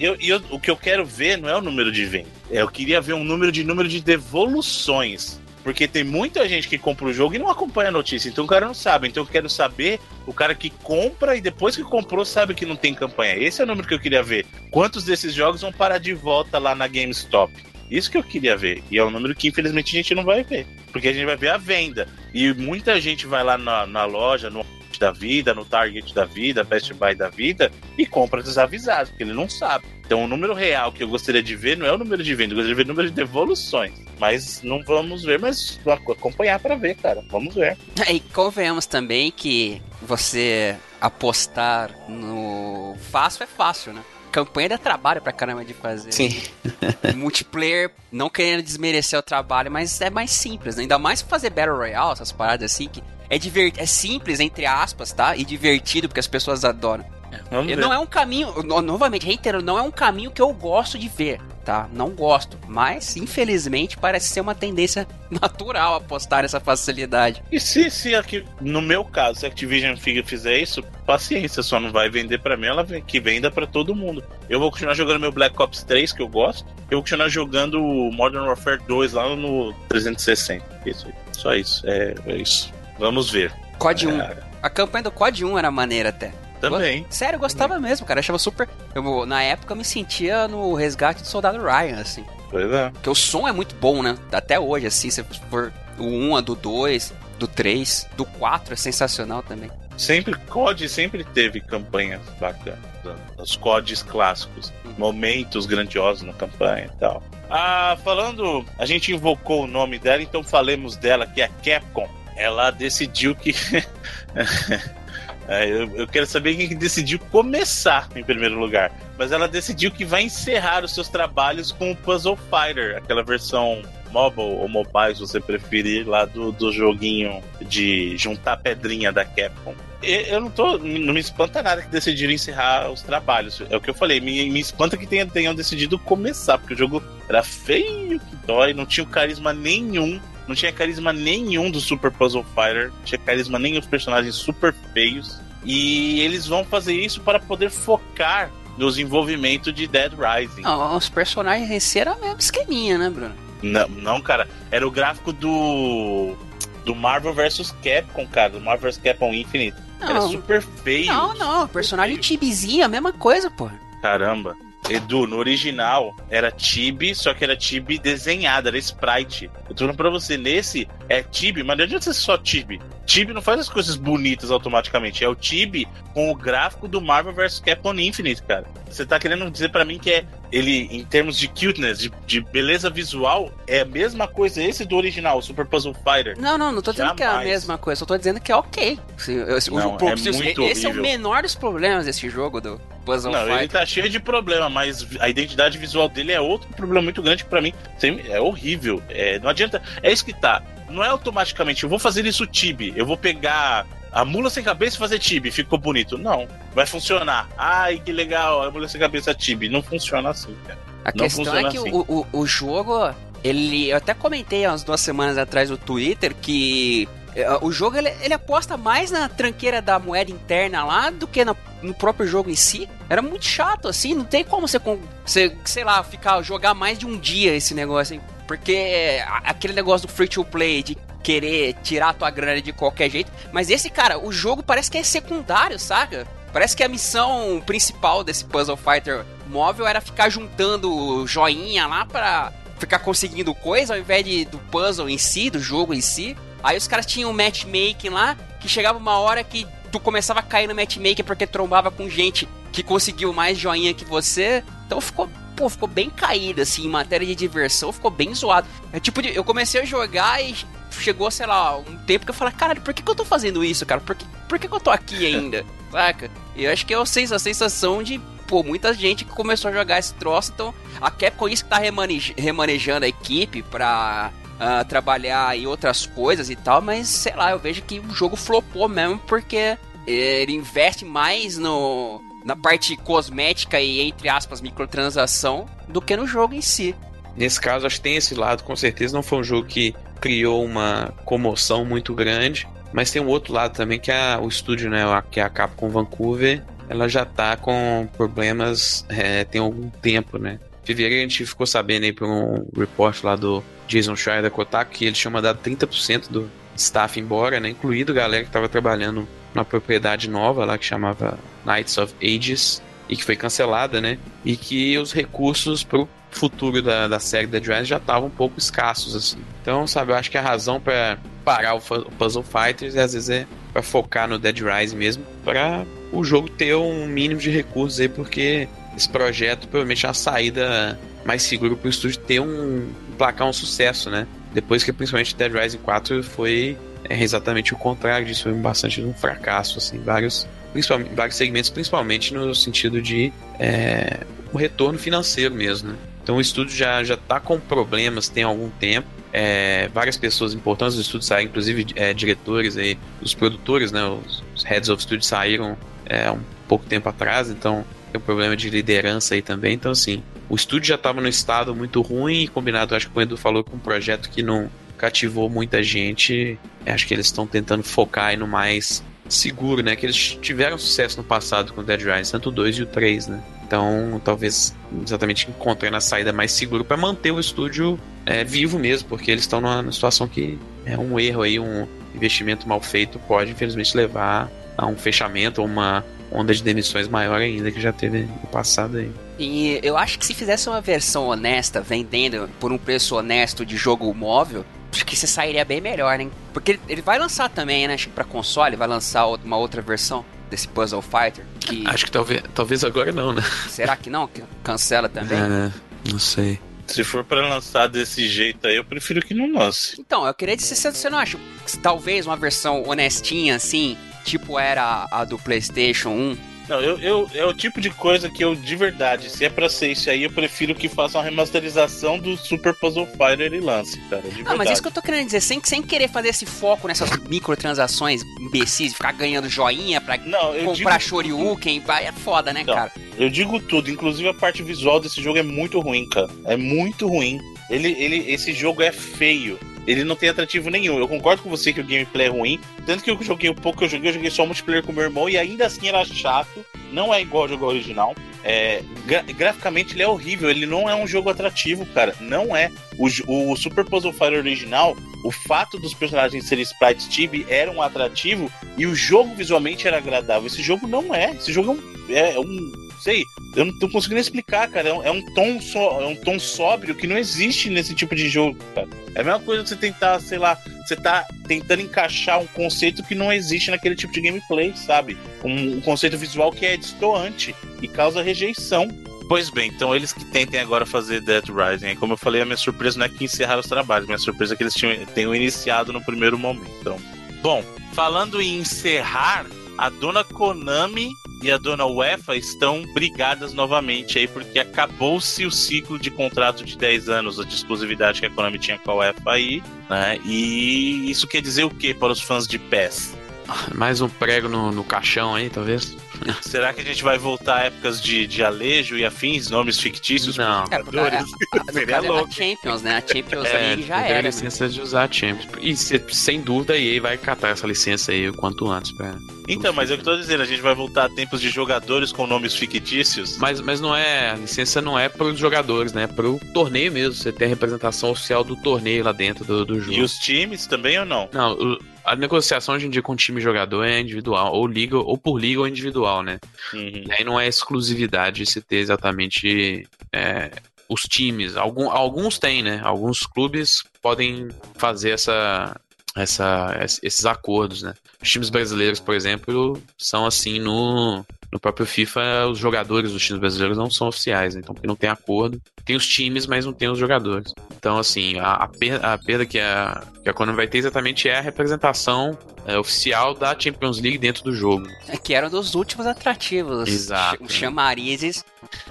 Eu, e eu- o que eu quero ver não é o número de vendas. Eu queria ver um número de número de devoluções. Porque tem muita gente que compra o jogo e não acompanha a notícia. Então o cara não sabe. Então eu quero saber o cara que compra e depois que comprou sabe que não tem campanha. Esse é o número que eu queria ver. Quantos desses jogos vão parar de volta lá na GameStop? Isso que eu queria ver. E é um número que infelizmente a gente não vai ver. Porque a gente vai ver a venda. E muita gente vai lá na, na loja, no da vida, no Target da vida, Best Buy da vida, e compra desavisado, porque ele não sabe. Então o número real que eu gostaria de ver não é o número de venda, eu gostaria de ver o número de devoluções. Mas não vamos ver, mas acompanhar para ver, cara. Vamos ver. E convenhamos também que você apostar no fácil é fácil, né? Campanha dá trabalho pra caramba de fazer. Sim. [laughs] Multiplayer, não querendo desmerecer o trabalho, mas é mais simples, né? Ainda mais fazer Battle Royale, essas paradas assim, que é, divert... é simples, entre aspas, tá? E divertido, porque as pessoas adoram. Ver. Não é um caminho, no- novamente, reitero, não é um caminho que eu gosto de ver, tá? Não gosto. Mas, infelizmente, parece ser uma tendência [laughs] natural apostar nessa facilidade. E se, se aqui, no meu caso, se a Activision fizer isso, paciência, só não vai vender pra mim, ela vem- que venda pra todo mundo. Eu vou continuar jogando meu Black Ops 3, que eu gosto. Eu vou continuar jogando o Modern Warfare 2 lá no 360. Isso, aí. só isso. É, é isso. Vamos ver. COD 1. É, A campanha do COD 1 era maneira até. Também. Sério, eu gostava mesmo, cara. Eu achava super. Eu, na época eu me sentia no resgate do soldado Ryan, assim. Pois é. Porque o som é muito bom, né? Até hoje, assim, se for o 1, a do 2, do 3, do 4 é sensacional também. Sempre, COD sempre teve campanhas bacanas. Os CODs clássicos. Momentos grandiosos na campanha e tal. Ah, falando, a gente invocou o nome dela, então falemos dela, que é a Capcom. Ela decidiu que [laughs] É, eu, eu, quero saber quem decidiu começar em primeiro lugar. Mas ela decidiu que vai encerrar os seus trabalhos com o Puzzle Fighter, aquela versão mobile ou mobile, se você preferir, lá do, do joguinho de juntar pedrinha da Capcom. Eu não tô. Não me espanta nada que decidiram encerrar os trabalhos. É o que eu falei. Me, me espanta que tenham, tenham decidido começar, porque o jogo era feio que dói, não tinha carisma nenhum. Não tinha carisma nenhum do Super Puzzle Fighter. Não tinha carisma nenhum dos personagens super feios. E eles vão fazer isso para poder focar no desenvolvimento de Dead Rising. Não, os personagens em si era mesmo esqueminha, né, Bruno? Não, não, cara. Era o gráfico do. Do Marvel vs Capcom, cara. Do Marvel vs Capcom Infinite. Não, era super feio. Não, não. Personagem tibizinho, a mesma coisa, pô. Caramba. Edu, no original era Tibi, só que era Tibi desenhada, era sprite. Eu tô falando pra você, nesse é Tibi, mas não adianta ser só Tibi. Tibi não faz as coisas bonitas automaticamente. É o Tibi com o gráfico do Marvel vs Capcom Infinite, cara. Você tá querendo dizer para mim que é ele, em termos de cuteness, de, de, beleza visual, é a mesma coisa esse do original, o Super Puzzle Fighter. Não, não, não tô dizendo Jamais. que é a mesma coisa, só tô dizendo que é ok. não, o, é esse horrível. é o menor dos problemas desse jogo do Puzzle não, Fighter. Ele tá cheio de problema, mas a identidade visual dele é outro problema muito grande pra mim é horrível. É, não adianta. É isso que tá. Não é automaticamente, eu vou fazer isso Tibi, eu vou pegar a mula sem cabeça fazer Tibi, ficou bonito. Não, vai funcionar. Ai, que legal, a mula sem cabeça Tibi. Não funciona assim, cara. A não questão é que assim. o, o, o jogo, ele. Eu até comentei há umas duas semanas atrás no Twitter que é, o jogo ele, ele, aposta mais na tranqueira da moeda interna lá do que no, no, próprio jogo em si. Era muito chato, assim, não tem como você, você, sei lá, ficar jogar mais de um dia esse negócio, hein? Porque aquele negócio do free to play, de querer tirar a tua grana de qualquer jeito. Mas esse, cara, o jogo parece que é secundário, saca? Parece que a missão principal desse Puzzle Fighter móvel era ficar juntando joinha lá pra ficar conseguindo coisa ao invés de, do puzzle em si, do jogo em si. Aí os caras tinham um matchmaking lá, que chegava uma hora que tu começava a cair no matchmaking porque trombava com gente que conseguiu mais joinha que você. Então ficou pô, ficou bem caído, assim, em matéria de diversão, ficou bem zoado. É tipo, eu comecei a jogar e chegou, sei lá, um tempo que eu falei, caralho, por que, que eu tô fazendo isso, cara? Por que, por que, que eu tô aqui [laughs] ainda? Saca? E eu acho que é a sensação de, pô, muita gente que começou a jogar esse troço, então a Capcom isso que tá remanejando a equipe pra uh, trabalhar em outras coisas e tal, mas sei lá, eu vejo que o jogo flopou mesmo porque ele investe mais no na parte cosmética e, entre aspas, microtransação do que no jogo em si. Nesse caso, acho que tem esse lado, com certeza. Não foi um jogo que criou uma comoção muito grande. Mas tem um outro lado também, que é o estúdio, né? Que é a Capcom Vancouver. Ela já tá com problemas é, tem algum tempo, né? Em fevereiro a gente ficou sabendo aí por um report lá do Jason Schreier da Kotaku que eles tinham mandado 30% do staff embora, né? Incluído a galera que tava trabalhando uma propriedade nova lá que chamava Knights of Ages e que foi cancelada, né? E que os recursos pro futuro da, da série Dead Rising já estavam um pouco escassos, assim. Então, sabe, eu acho que a razão para parar o, Puzzle Fighters às vezes é para focar no Dead Rising mesmo, para o jogo ter um mínimo de recursos aí, porque esse projeto provavelmente é uma saída mais segura para o estúdio ter um placar um sucesso, né? Depois que principalmente Dead Rising 4 foi é exatamente o contrário disso, foi bastante um fracasso, assim, vários, principalmente, vários segmentos, principalmente no sentido de é, o retorno financeiro mesmo, né? Então o estúdio já já está com problemas tem algum tempo. É, várias pessoas importantes do estúdio saíram, inclusive é, diretores aí, os produtores, né, os, os heads of studio saíram é, um pouco tempo atrás, então tem um problema de liderança aí também. Então assim, o estúdio já estava no estado muito ruim, combinado, acho que o Edu falou com um projeto que não cativou muita gente. Acho que eles estão tentando focar aí no mais seguro, né? Que eles tiveram sucesso no passado com Dead Rising, tanto o 2 e o 3, né? Então, talvez exatamente encontrando a saída mais segura para manter o estúdio é, vivo mesmo, porque eles estão numa situação que é um erro aí, um investimento mal feito pode infelizmente levar a um fechamento ou uma onda de demissões maior ainda que já teve no passado aí. E eu acho que se fizesse uma versão honesta, vendendo por um preço honesto de jogo móvel, acho que você sairia bem melhor, né? Porque ele vai lançar também, né? Acho que pra console vai lançar uma outra versão desse Puzzle Fighter. Que... Acho que talvez, talvez agora não, né? Será que não? Que cancela também? É, não sei. Se for para lançar desse jeito aí, eu prefiro que não lance. Então, eu queria dizer, você não acha talvez uma versão honestinha, assim, tipo era a do PlayStation 1? Não, eu, eu, é o tipo de coisa que eu, de verdade, se é pra ser isso aí, eu prefiro que faça uma remasterização do Super Puzzle Fighter e lance, cara. Não, mas isso que eu tô querendo dizer, sem, sem querer fazer esse foco nessas [laughs] microtransações imbecis, ficar ganhando joinha pra não, comprar Shoryuken, vai, é foda, né, cara? Eu digo tudo, inclusive a parte visual desse jogo é muito ruim, cara. É muito ruim. Ele, ele, esse jogo é feio ele não tem atrativo nenhum. Eu concordo com você que o gameplay é ruim. Tanto que eu joguei o pouco que eu joguei, eu joguei só multiplayer com meu irmão e ainda assim era chato. Não é igual ao jogo original. É, gra graficamente ele é horrível, ele não é um jogo atrativo, cara. Não é. O, o Super Puzzle Fighter original, o fato dos personagens serem sprites chibi era um atrativo e o jogo visualmente era agradável. Esse jogo não é. Esse jogo é um, é um sei, eu não tô conseguindo explicar, cara. É um, é um tom só, é um tom sóbrio que não existe nesse tipo de jogo, cara. É a mesma coisa você tentar, sei lá, você tá tentando encaixar um conceito que não existe naquele tipo de gameplay, sabe? Um, um conceito visual que é distoante e causa rejeição. Pois bem, então eles que tentem agora fazer Dead Rising. Como eu falei, a minha surpresa não é que encerraram os trabalhos, minha surpresa é que eles tinham, tenham iniciado no primeiro momento. Então, bom, falando em encerrar, a dona Konami e a dona UEFA estão brigadas novamente aí, porque acabou-se o ciclo de contrato de 10 anos de exclusividade que a Konami tinha com a UEFA aí, né? E isso quer dizer o que para os fãs de PES? Mais um prego no, no caixão aí, talvez. [laughs] Será que a gente vai voltar a épocas de, de Alejo e afins, nomes fictícios? Não. É, porque a, a, [laughs] Seria é louco. A Champions, né? A Champions é, ali já era. a licença de usar a Champions. E sem dúvida a EA vai catar essa licença aí o quanto antes. Pra, então, mas é o que eu tô dizendo, a gente vai voltar a tempos de jogadores com nomes fictícios. Mas, mas não é. A licença não é para os jogadores, né? É para o torneio mesmo. Você tem a representação oficial do torneio lá dentro do, do jogo. E os times também ou não? Não, o, a negociação hoje em dia com o time jogador é individual, ou liga, ou por liga ou individual, né? Uhum. E aí não é exclusividade se ter exatamente é, os times. Algum, alguns têm, né? Alguns clubes podem fazer essa, essa, esses acordos, né? Os times brasileiros, por exemplo, são assim no, no próprio FIFA, os jogadores dos times brasileiros não são oficiais, né? então porque não tem acordo. Tem os times, mas não tem os jogadores. Então, assim, a, a, perda, a perda que a, que a Konami vai ter exatamente é a representação é, oficial da Champions League dentro do jogo. É que era um dos últimos atrativos. Exato. Os chamarizes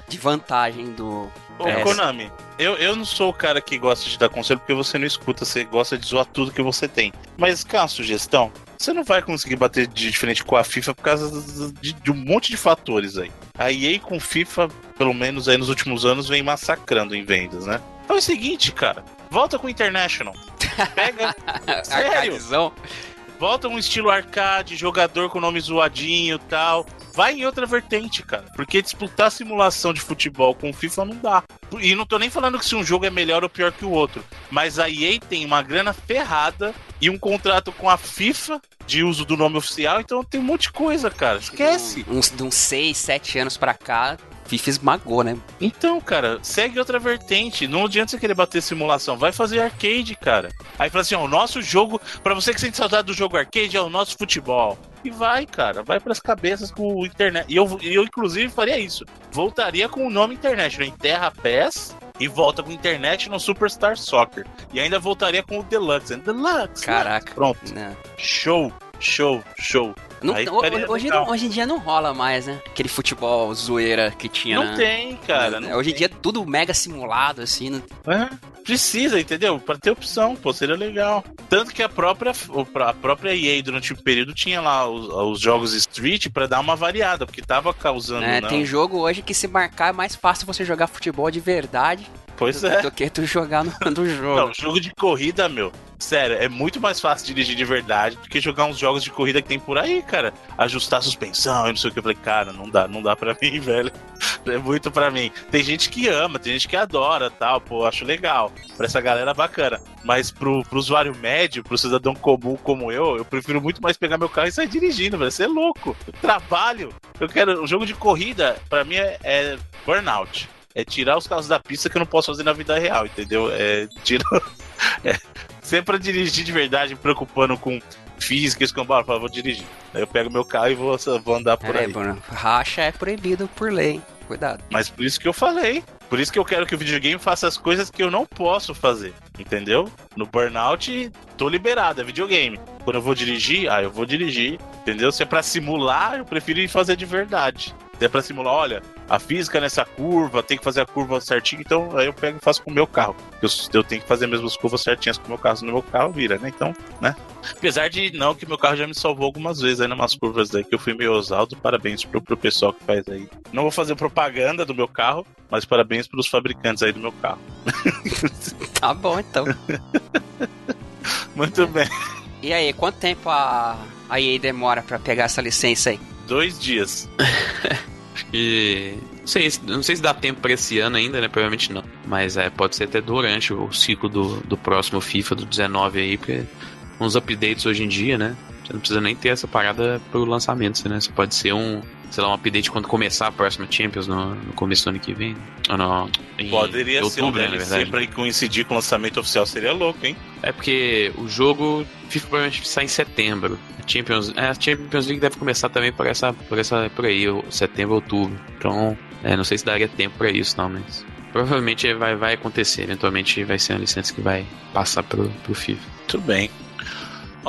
de vantagem do. Ô, Konami, eu, eu não sou o cara que gosta de dar conselho porque você não escuta, você gosta de zoar tudo que você tem. Mas, cá, sugestão. Você não vai conseguir bater de frente com a FIFA por causa de, de um monte de fatores aí. A EA com FIFA, pelo menos aí nos últimos anos, vem massacrando em vendas, né? Então é o seguinte, cara. Volta com o International. Pega. [laughs] sério. Volta um estilo arcade, jogador com nome zoadinho e tal vai em outra vertente, cara. Porque disputar simulação de futebol com FIFA não dá. E não tô nem falando que se um jogo é melhor ou pior que o outro. Mas a EA tem uma grana ferrada e um contrato com a FIFA de uso do nome oficial, então tem um monte de coisa, cara. Esquece. Uns de uns 6, 7 anos pra cá, FIFA esmagou, né? Então, cara, segue outra vertente. Não adianta você querer bater simulação. Vai fazer arcade, cara. Aí fala assim: ó, o nosso jogo, para você que sente saudade do jogo arcade, é o nosso futebol. E vai, cara, vai pras cabeças com o internet. E eu, eu, inclusive, faria isso. Voltaria com o nome internet, em Terra PES e volta com internet no Superstar Soccer. E ainda voltaria com o Deluxe. Deluxe! Caraca. Pronto. Não. Né. Show, show, show. Não, hoje, não, hoje, em dia não rola mais, né? Aquele futebol zoeira que tinha. Não tem, cara. Não hoje em dia é tudo mega simulado, assim. Não... É, precisa, entendeu? Para ter opção, pô, seria legal. Tanto que a própria, a própria EA durante o período tinha lá os, os jogos Street para dar uma variada, porque tava causando. É, tem jogo hoje que se marcar é mais fácil você jogar futebol de verdade Pois é. Do que tu jogar no, no jogo. Não, jogo de corrida, meu. Sério, é muito mais fácil dirigir de verdade do que jogar uns jogos de corrida que tem por aí, cara. Ajustar a suspensão e não sei o que. Eu falei, cara, não dá, não dá pra [laughs] mim, velho. É muito pra mim. Tem gente que ama, tem gente que adora tal, pô, acho legal. Pra essa galera bacana. Mas pro, pro usuário médio, pro cidadão comum como eu, eu prefiro muito mais pegar meu carro e sair dirigindo, velho. Você é louco. Eu trabalho. Eu quero. Um jogo de corrida, pra mim, é, é burnout é tirar os carros da pista que eu não posso fazer na vida real, entendeu? É, tira... [laughs] é, sempre pra dirigir de verdade, me preocupando com física, escambau, eu vou dirigir. Aí eu pego meu carro e vou, vou andar por é, aí. Bruno, racha é proibido por lei, cuidado. Mas por isso que eu falei. Por isso que eu quero que o videogame faça as coisas que eu não posso fazer, entendeu? No burnout, tô liberado, é videogame. Quando eu vou dirigir, ah, eu vou dirigir Entendeu? Se é pra simular, eu prefiro ir fazer de verdade. É pra simular, olha, a física nessa curva, tem que fazer a curva certinho, então aí eu pego e faço com o meu carro. Eu, eu tenho que fazer mesmo as curvas certinhas com o meu carro, no meu carro vira, né? Então, né? Apesar de não, que meu carro já me salvou algumas vezes aí numas curvas daí que eu fui meio ousado. Parabéns pro, pro pessoal que faz aí. Não vou fazer propaganda do meu carro, mas parabéns pros fabricantes aí do meu carro. [laughs] Tá bom, então. Muito bem. E aí, quanto tempo a, a EA demora pra pegar essa licença aí? Dois dias. [laughs] E não sei, não sei se dá tempo pra esse ano ainda, né? Provavelmente não. Mas é, pode ser até durante o ciclo do, do próximo FIFA do 19 aí, porque uns updates hoje em dia, né? Você não precisa nem ter essa parada pro lançamento, né? Você pode ser um, sei lá, um update quando começar a próxima Champions no, no começo do ano que vem. Ou em Poderia ser um outubro, né, na DLC verdade. pra coincidir com o lançamento oficial, seria louco, hein? É porque o jogo FIFA provavelmente sai em setembro. A Champions, é, a Champions League deve começar também por essa, por essa, por aí, setembro, outubro. Então, é, não sei se daria tempo pra isso, não, mas provavelmente vai, vai acontecer. Eventualmente vai ser uma licença que vai passar pro, pro FIFA. Tudo bem.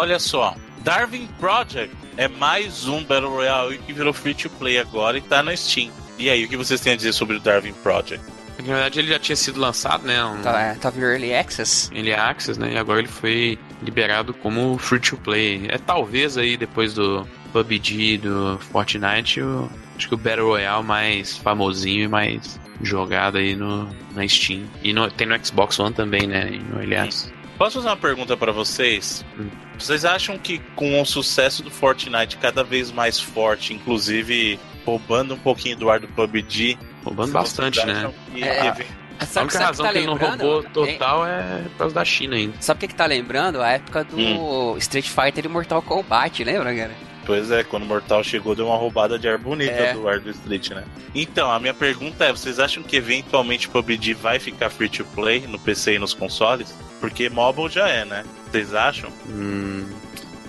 Olha só, Darwin Project é mais um Battle Royale que virou free to play agora e tá no Steam. E aí, o que vocês têm a dizer sobre o Darwin Project? Na verdade, ele já tinha sido lançado, né? Um, Tá, é, tava em Early Access? Ele é Access, né? E agora ele foi liberado como free to play. É talvez aí depois do PUBG, do Fortnite, o, acho que o Battle Royale mais famosinho e mais jogado aí no, na Steam. E no- tem no Xbox One também, né? E no Early Access. Posso fazer uma pergunta pra vocês? Hum. Vocês acham que com o sucesso do Fortnite cada vez mais forte, inclusive roubando um pouquinho do ar do PUBG, Roubando bastante, né? que É. eve- A Sabe, única sabe razão que que tá ele não roubou Hein? total é por causa da China ainda. Sabe o que, que tá lembrando? A época do Hum. Street Fighter e Mortal Kombat, lembra, cara? Pois é, quando o Mortal chegou, deu uma roubada de ar bonita É. do ar do Street, né? Então, a minha pergunta é: vocês acham que eventualmente o PUBG vai ficar free to play no PC e nos consoles? Porque mobile já é, né? Vocês acham? Hum,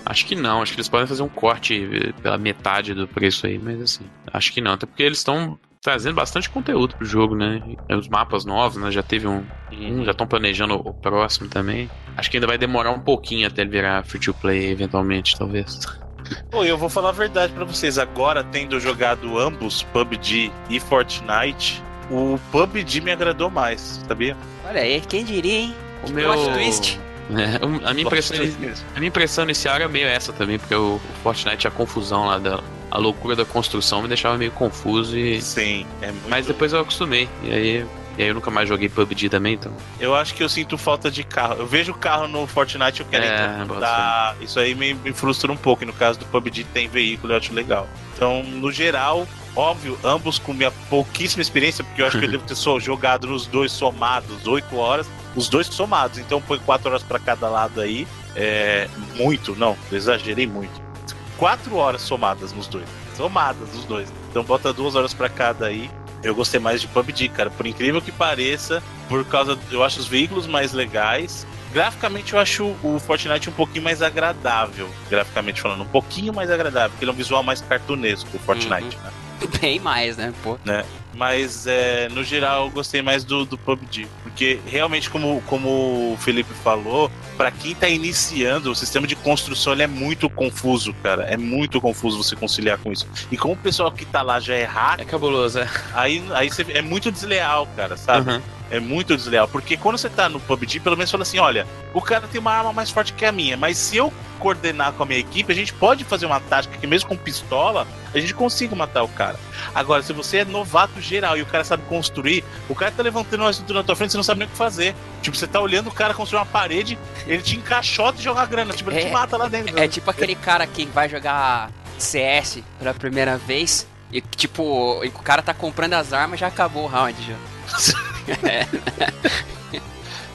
acho que não, acho que eles podem fazer um corte pela metade do preço aí, mas assim, acho que não, até porque eles estão trazendo bastante conteúdo pro jogo, né? E Os mapas novos, né? Já teve um, um já estão planejando o próximo também. Acho que ainda vai demorar um pouquinho até ele virar free to play, eventualmente, talvez. Pô, eu vou falar a verdade pra vocês. Agora, tendo jogado ambos, PUBG e Fortnite, o PUBG me agradou mais, sabia? Olha aí, quem diria, hein? O Que meu. plot twist. É, a minha impressão A minha impressão inicial era meio essa também, porque o, o Fortnite, a confusão lá, da, a loucura da construção me deixava meio confuso e. Sim, é muito. Mas depois eu acostumei. E aí, e aí eu nunca mais joguei PUBG também, então. Eu acho que eu sinto falta de carro. Eu vejo carro no Fortnite, eu quero É, dar- Isso aí me, me frustra um pouco. E no caso do PUBG tem veículo, eu acho legal. Então, no geral, óbvio, ambos com minha pouquíssima experiência, porque eu acho que eu [laughs] devo ter só jogado nos dois somados 8 horas, os dois somados. Então põe 4 horas pra cada lado aí. É muito, não, exagerei muito. 4 horas somadas nos dois. Somadas nos dois. Então bota duas horas pra cada aí. Eu gostei mais de PUBG, cara. Por incrível que pareça, por causa. Eu acho os veículos mais legais. Graficamente eu acho o Fortnite um pouquinho mais agradável. Graficamente falando, um pouquinho mais agradável, porque ele é um visual mais cartunesco, o Fortnite, né? [laughs] Bem mais, né, pô? Mas é, no geral eu gostei mais do, do PUBG. Porque realmente, como, como o Felipe falou, pra quem tá iniciando, o sistema de construção ele é muito confuso, cara. É muito confuso você conciliar com isso. E como o pessoal que tá lá já é hack, É cabuloso, é. aí, aí você, é muito desleal, cara, sabe? Uhum. É muito desleal. Porque quando você tá no PUBG, pelo menos fala assim: olha, o cara tem uma arma mais forte que a minha, mas se eu coordenar com a minha equipe, a gente pode fazer uma tática que, mesmo com pistola, a gente consiga matar o cara. Agora, se você é novato geral e o cara sabe construir, o cara tá levantando uma estrutura na tua frente, você não sabe nem o que fazer. Tipo, você tá olhando o cara construir uma parede, ele te encaixota e joga grana. Tipo, ele É, te mata lá dentro. É tipo aquele cara que vai jogar CS pela primeira vez e, tipo, o cara tá comprando as armas já acabou o round já. [laughs]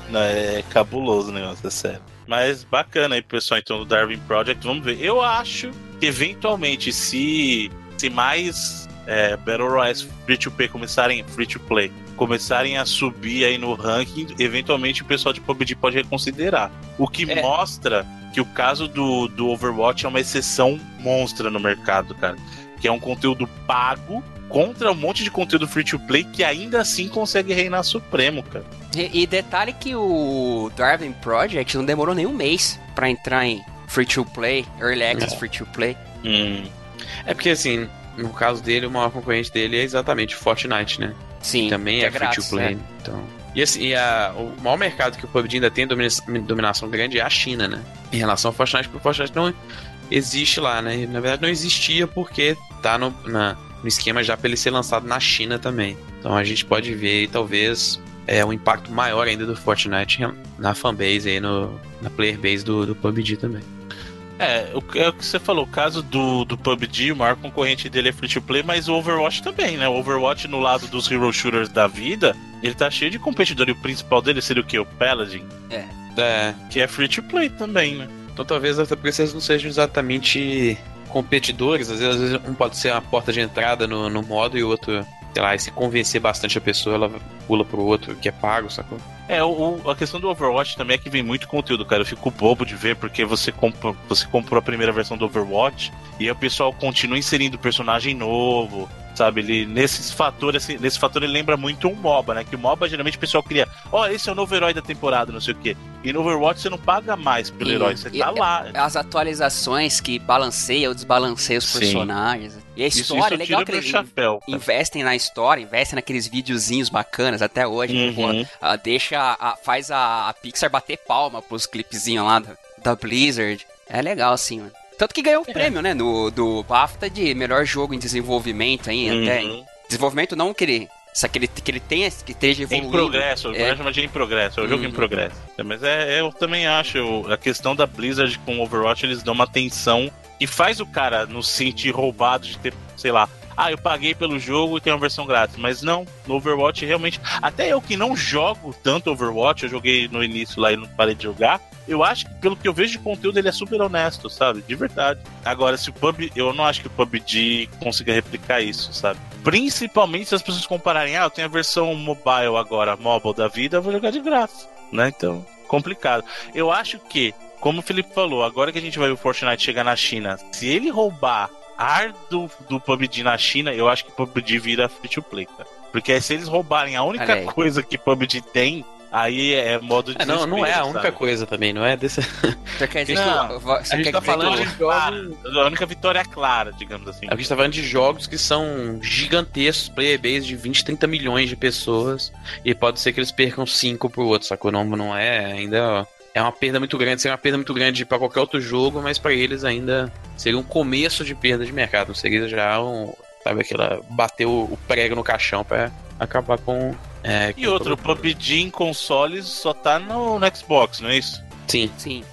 Não, é cabuloso o negócio, é sério. Mas bacana aí, pessoal, então, do Darwin Project. Vamos ver. Eu acho que, eventualmente, se, se mais é, Battle Royale Free to Play começarem, free to play, começarem a subir aí no ranking, eventualmente o pessoal de PUBG pode reconsiderar. O que É. mostra que o caso do, do Overwatch é uma exceção monstra no mercado, cara. Que é um conteúdo pago contra um monte de conteúdo free to play que ainda assim consegue reinar supremo, cara. E, e detalhe que o Darwin Project não demorou nem um mês pra entrar em free to play, early access free to play. Hum. É porque assim, no caso dele, o maior concorrente dele é exatamente o Fortnite, né? Sim. Também que é, free to grátis, play. né? Então. E, assim, e a, o maior mercado que o PUBG ainda tem domina- dominação grande é a China, né? Em relação ao Fortnite, porque o Fortnite não existe lá, né? Na verdade, não existia porque tá no, na- no esquema já pra ele ser lançado na China também. Então a gente pode ver aí, talvez é, um impacto maior ainda do Fortnite na fanbase aí, no, na player base do, do PUBG também. É, o, é o que você falou, o caso do, do PUBG, o maior concorrente dele é free to play, mas o Overwatch também, né? O Overwatch no lado dos hero shooters da vida, ele tá cheio de competidor e o principal dele seria o que? O Paladin, É, que é free to play também, né? Então talvez até porque vocês não sejam exatamente competidores, às vezes, às vezes um pode ser uma porta de entrada no, no modo e o outro, sei lá, e se convencer bastante a pessoa, ela pula pro outro que é pago, sacou? É, o, a questão do Overwatch também é que vem muito conteúdo, cara. Eu fico bobo de ver porque você, compra, você comprou a primeira versão do Overwatch e o pessoal continua inserindo personagem novo, sabe? Ele, nesses fatores, assim, nesse fator ele lembra muito um MOBA, né? Que o MOBA geralmente o pessoal cria, ó, esse é o novo herói da temporada, não sei o quê. E no Overwatch você não paga mais pelo E- herói, você e- tá lá. As atualizações que balanceiam ou desbalanceiam os Sim. personagens. E a Isso, história, é isso legal tira que eles chapéu. investem na história, investem naqueles videozinhos bacanas até hoje. pô, Uhum. ah, deixa, a- faz a, a Pixar bater palma pros clipezinhos lá da, da Blizzard. É legal, assim, mano. Tanto que ganhou o prêmio, né? No, do BAFTA de melhor jogo em desenvolvimento aí, até. Uhum. Desenvolvimento não que ele. Só que ele, que ele tenha, que esteja Em evoluindo. progresso, É. é. de em progresso, é o jogo Uhum. em progresso. É, Mas é, eu também acho, a questão da Blizzard com o Overwatch, eles dão uma atenção que faz o cara não se sentir roubado de ter, sei lá, ah, eu paguei pelo jogo e tem uma versão grátis. Mas não, no Overwatch realmente. Até eu que não jogo tanto Overwatch, eu joguei no início lá e não parei de jogar. Eu acho que, pelo que eu vejo de conteúdo, ele é super honesto, sabe? De verdade. Agora, se o PUB. Eu não acho que o PUBG consiga replicar isso, sabe? Principalmente se as pessoas compararem, ah, eu tenho a versão mobile agora, mobile da vida, eu vou jogar de graça, né? Então, complicado. Eu acho que, como o Felipe falou, agora que a gente vai ver o Fortnite chegar na China, se ele roubar ar do, do PUBG na China, eu acho que o PUBG vira free to play, cara. Porque se eles roubarem a única coisa que PUBG tem, aí é modo de É, não, não é a única sabe? coisa também, não é desse. Você quer dizer Não, que você a gente quer tá falando de Clara, jogos. a única vitória clara, digamos assim. A gente tá falando de jogos que são gigantescos, player base de 20, 30 milhões de pessoas. E pode ser que eles percam 5 pro outro, sacou? Não, não é ainda. É uma perda muito grande, seria uma perda muito grande pra qualquer outro jogo, mas pra eles ainda seria um começo de perda de mercado. Não seria já um. Sabe aquela. bater o, o prego no caixão pra acabar com. É, E com outro, o PUBG em consoles só tá no, no Xbox, não é isso? Sim. Sim.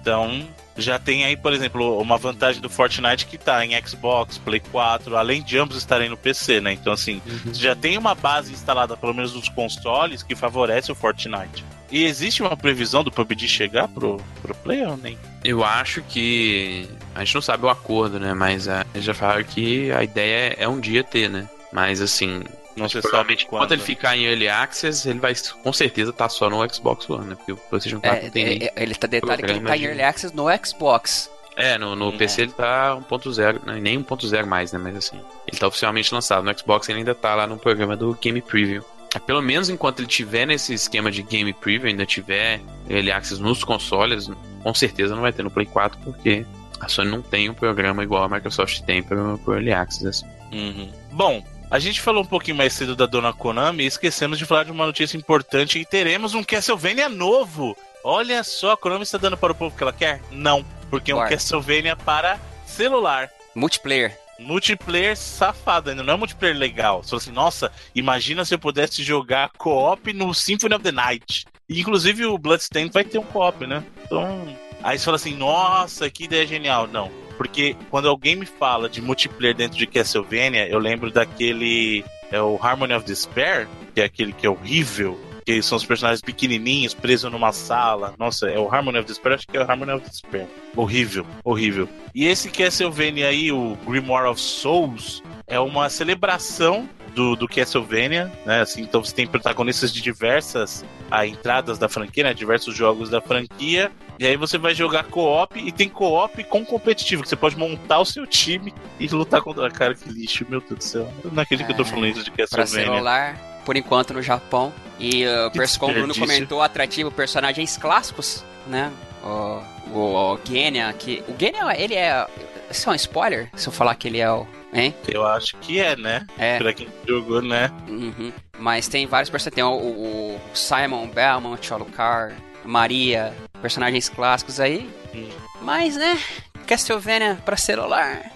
Então, já tem aí, por exemplo, uma vantagem do Fortnite que tá em Xbox, Play 4, além de ambos estarem no PC, né? Então, assim, você já tem uma base instalada, pelo menos nos consoles, que favorece o Fortnite. E existe uma previsão do PUBG chegar pro, pro Play ou nem? Eu acho que. A gente não sabe o acordo, né? Mas é, eles já falaram que a ideia é um dia ter, né? Mas assim. Não se sabe provavelmente quando. enquanto ele ficar em Early Access, ele vai com certeza estar só no Xbox One, né? Porque o PlayStation 4 É, não tem nem. é, é, ele tá detalhe que ele tá em Early Access no Xbox. É, no, no É. PC ele tá 1.0, né? nem 1.0 mais, né? Mas assim, ele tá oficialmente lançado. No Xbox ele ainda tá lá no programa do Game Preview. É, Pelo menos enquanto ele tiver nesse esquema de Game Preview, ainda tiver Early Access nos consoles, com certeza não vai ter no Play 4, porque a Sony não tem um programa igual a Microsoft tem pro, pro Early Access. assim. Uhum. Bom, a gente falou um pouquinho mais cedo da dona Konami e esquecemos de falar de uma notícia importante e teremos um Castlevania novo. Olha só, a Konami está dando para o povo o que ela quer? Não, porque é um. Castlevania para celular. Multiplayer. Multiplayer safado, ainda não é multiplayer legal. Fala assim, nossa, imagina se eu pudesse jogar co-op no Symphony of the Night. E, inclusive o Bloodstained vai ter um co-op, né? Então, aí você fala assim, nossa, que ideia genial. Não, porque quando alguém me fala de multiplayer dentro de Castlevania, eu lembro daquele, é o Harmony of Despair, que é aquele que é horrível, que são os personagens pequenininhos presos numa sala. Nossa, é o Harmony of Despair, acho que é o Harmony of Despair. Horrível, horrível. E esse Castlevania aí, o Grimoire of Souls, é uma celebração do, do Castlevania, né? Assim, então você tem protagonistas de diversas ah, entradas da franquia, né? Diversos jogos da franquia. E aí você vai jogar co-op e tem co-op com competitivo, que você pode montar o seu time e lutar contra. Cara, que lixo, meu Deus do céu. Eu não acredito que eu tô falando isso de Pra Castlevania. celular, por enquanto no Japão. E uh, como o Bruno comentou, atrativo personagens clássicos, né? O, o, o Genya, que. O Genya, ele é. Isso é um spoiler? Se eu falar que ele é o. Hein? Eu acho que é, né? É. Pra quem jogou, né? Uhum. Mas tem vários personagens. Tem o, o Simon Belmont, o Alucard, Maria, personagens clássicos aí. Hum. Mas, né? Castlevania pra celular?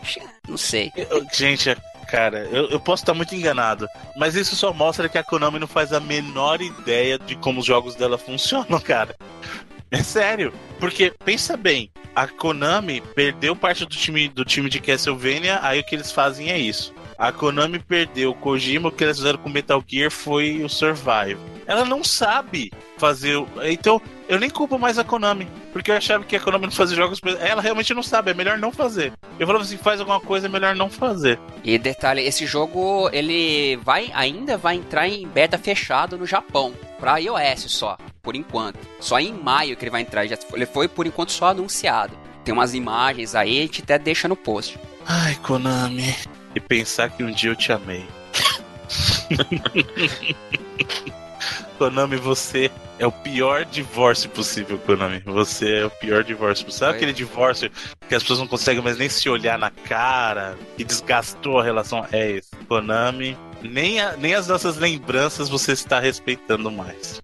Não sei. Eu- gente, cara, eu, eu posso estar muito enganado, mas isso só mostra que a Konami não faz a menor ideia de como os jogos dela funcionam, [laughs] cara. É sério, porque pensa bem, a Konami perdeu parte do time do time de Castlevania, aí o que eles fazem é isso. A Konami perdeu o Kojima, o que eles fizeram com Metal Gear foi o Survive. Ela não sabe fazer. Então, eu nem culpo mais a Konami, porque eu achava que a Konami não fazia jogos. Ela realmente não sabe, é melhor não fazer. Eu falava assim, faz alguma coisa, é melhor não fazer. E detalhe, esse jogo ele vai ainda vai entrar em beta fechado no Japão, pra iOS só, por enquanto. Só em maio que ele vai entrar, já ele foi por enquanto só anunciado. Tem umas imagens aí, a gente até deixa no post. Ai, Konami. E pensar que um dia eu te amei. [laughs] Konami, você é o pior divórcio possível, Konami. Você é o pior divórcio possível. Sabe aquele divórcio que as pessoas não conseguem mais nem se olhar na cara, que desgastou a relação? É esse. Konami, nem, a- nem as nossas lembranças você está respeitando mais.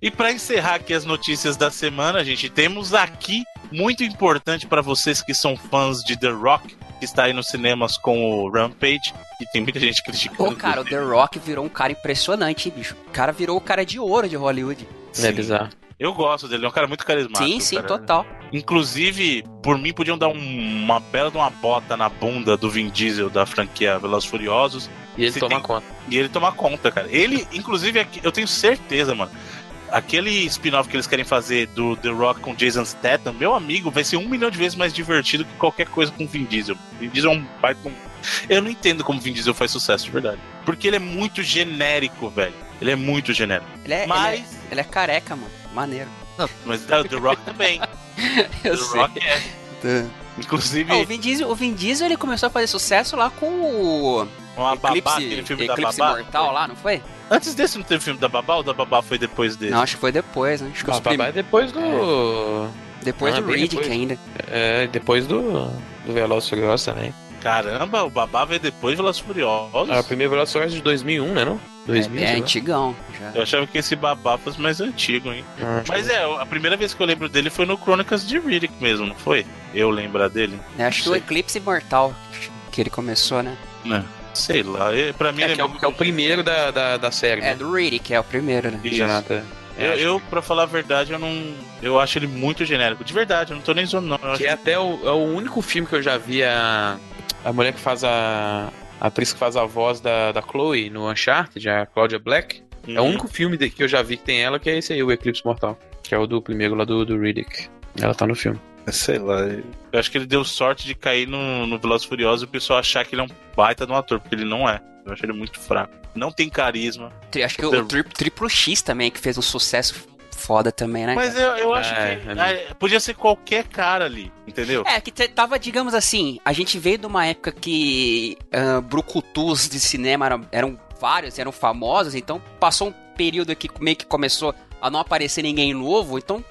E para encerrar aqui as notícias da semana, gente, temos aqui muito importante para vocês que são fãs de The Rock, que está aí nos cinemas com o Rampage, que tem muita gente criticando. Pô, cara, o The Rock virou um cara impressionante, hein, bicho. O cara virou o cara de ouro de Hollywood. É bizarro. Eu gosto dele, é um cara muito carismático. sim, sim, cara. total. Inclusive, por mim, podiam dar um- uma bela de uma bota na bunda do Vin Diesel da franquia Velozes e Furiosos E ele Se toma tem- conta. e ele tomar conta, cara. Ele, inclusive, aqui- eu tenho certeza, mano. Aquele spin-off que eles querem fazer do The Rock com Jason Statham, meu amigo, vai ser um milhão de vezes mais divertido que qualquer coisa com Vin Diesel. Vin Diesel é um baita. Eu não entendo como Vin Diesel faz sucesso, de verdade. Porque ele é muito genérico, velho. Ele é muito genérico. Ele é, Mas. ele, é, ele é careca, mano. Maneiro. Mas o The Rock também. [laughs] Eu The sei. Rock é. Inclusive, Ah, o, Vin Diesel, o Vin Diesel ele começou a fazer sucesso lá com o uma babá, Eclipse, aquele filme Eclipse da babá. Mortal lá, não foi? Antes desse não teve filme da babá ou da babá foi depois desse? Não, acho que foi depois, né? Acho que os Babá prim... é depois do. Depois Ah, do Riddick depois. ainda. É, depois do. Do Veloz Furioso também. Caramba, o babá veio depois de Velozes e Furiosos. Ah, o primeiro Veloz Furioso é de 2001, né? Não? 2000, é, é antigão. Já. Eu achava que esse babá fosse mais antigo, hein? Ah, Mas é, a primeira vez que eu lembro dele foi no Crônicas de Riddick mesmo, não foi? Eu lembrar dele? É, acho que o. Eclipse Mortal que ele começou, né? Né? Sei lá, e- pra mim É, que é, o, que é o primeiro da, da, da série. É, né? do Riddick, é o primeiro, né? Isso. Jonathan. Eu, eu, pra falar a verdade, eu não. Eu acho ele muito genérico. De verdade, eu não tô nem zoando, não. Que é até o, é o único filme que eu já vi a, a mulher que faz a. A atriz que faz a voz da, da Chloe no Uncharted, a Claudia Black. É o Uhum. único filme de- que eu já vi que tem ela, que é esse aí, o Eclipse Mortal. Que é o do primeiro lá do, do Riddick. Ela tá no filme. [laughs] Sei lá. Eu acho que ele deu sorte de cair no, no Velozes e Furiosos e o pessoal achar que ele é um baita de um ator, porque ele não é. Eu acho ele muito fraco. Não tem carisma. Acho que The- o tri Triplo X também, que fez um sucesso foda também, né? Mas eu, eu acho É, que é ah, podia ser qualquer cara ali, entendeu? É, que tava, digamos assim, a gente veio de uma época que uh, brucutus de cinema eram, eram vários, eram famosos, então passou um período que meio que começou a não aparecer ninguém novo, então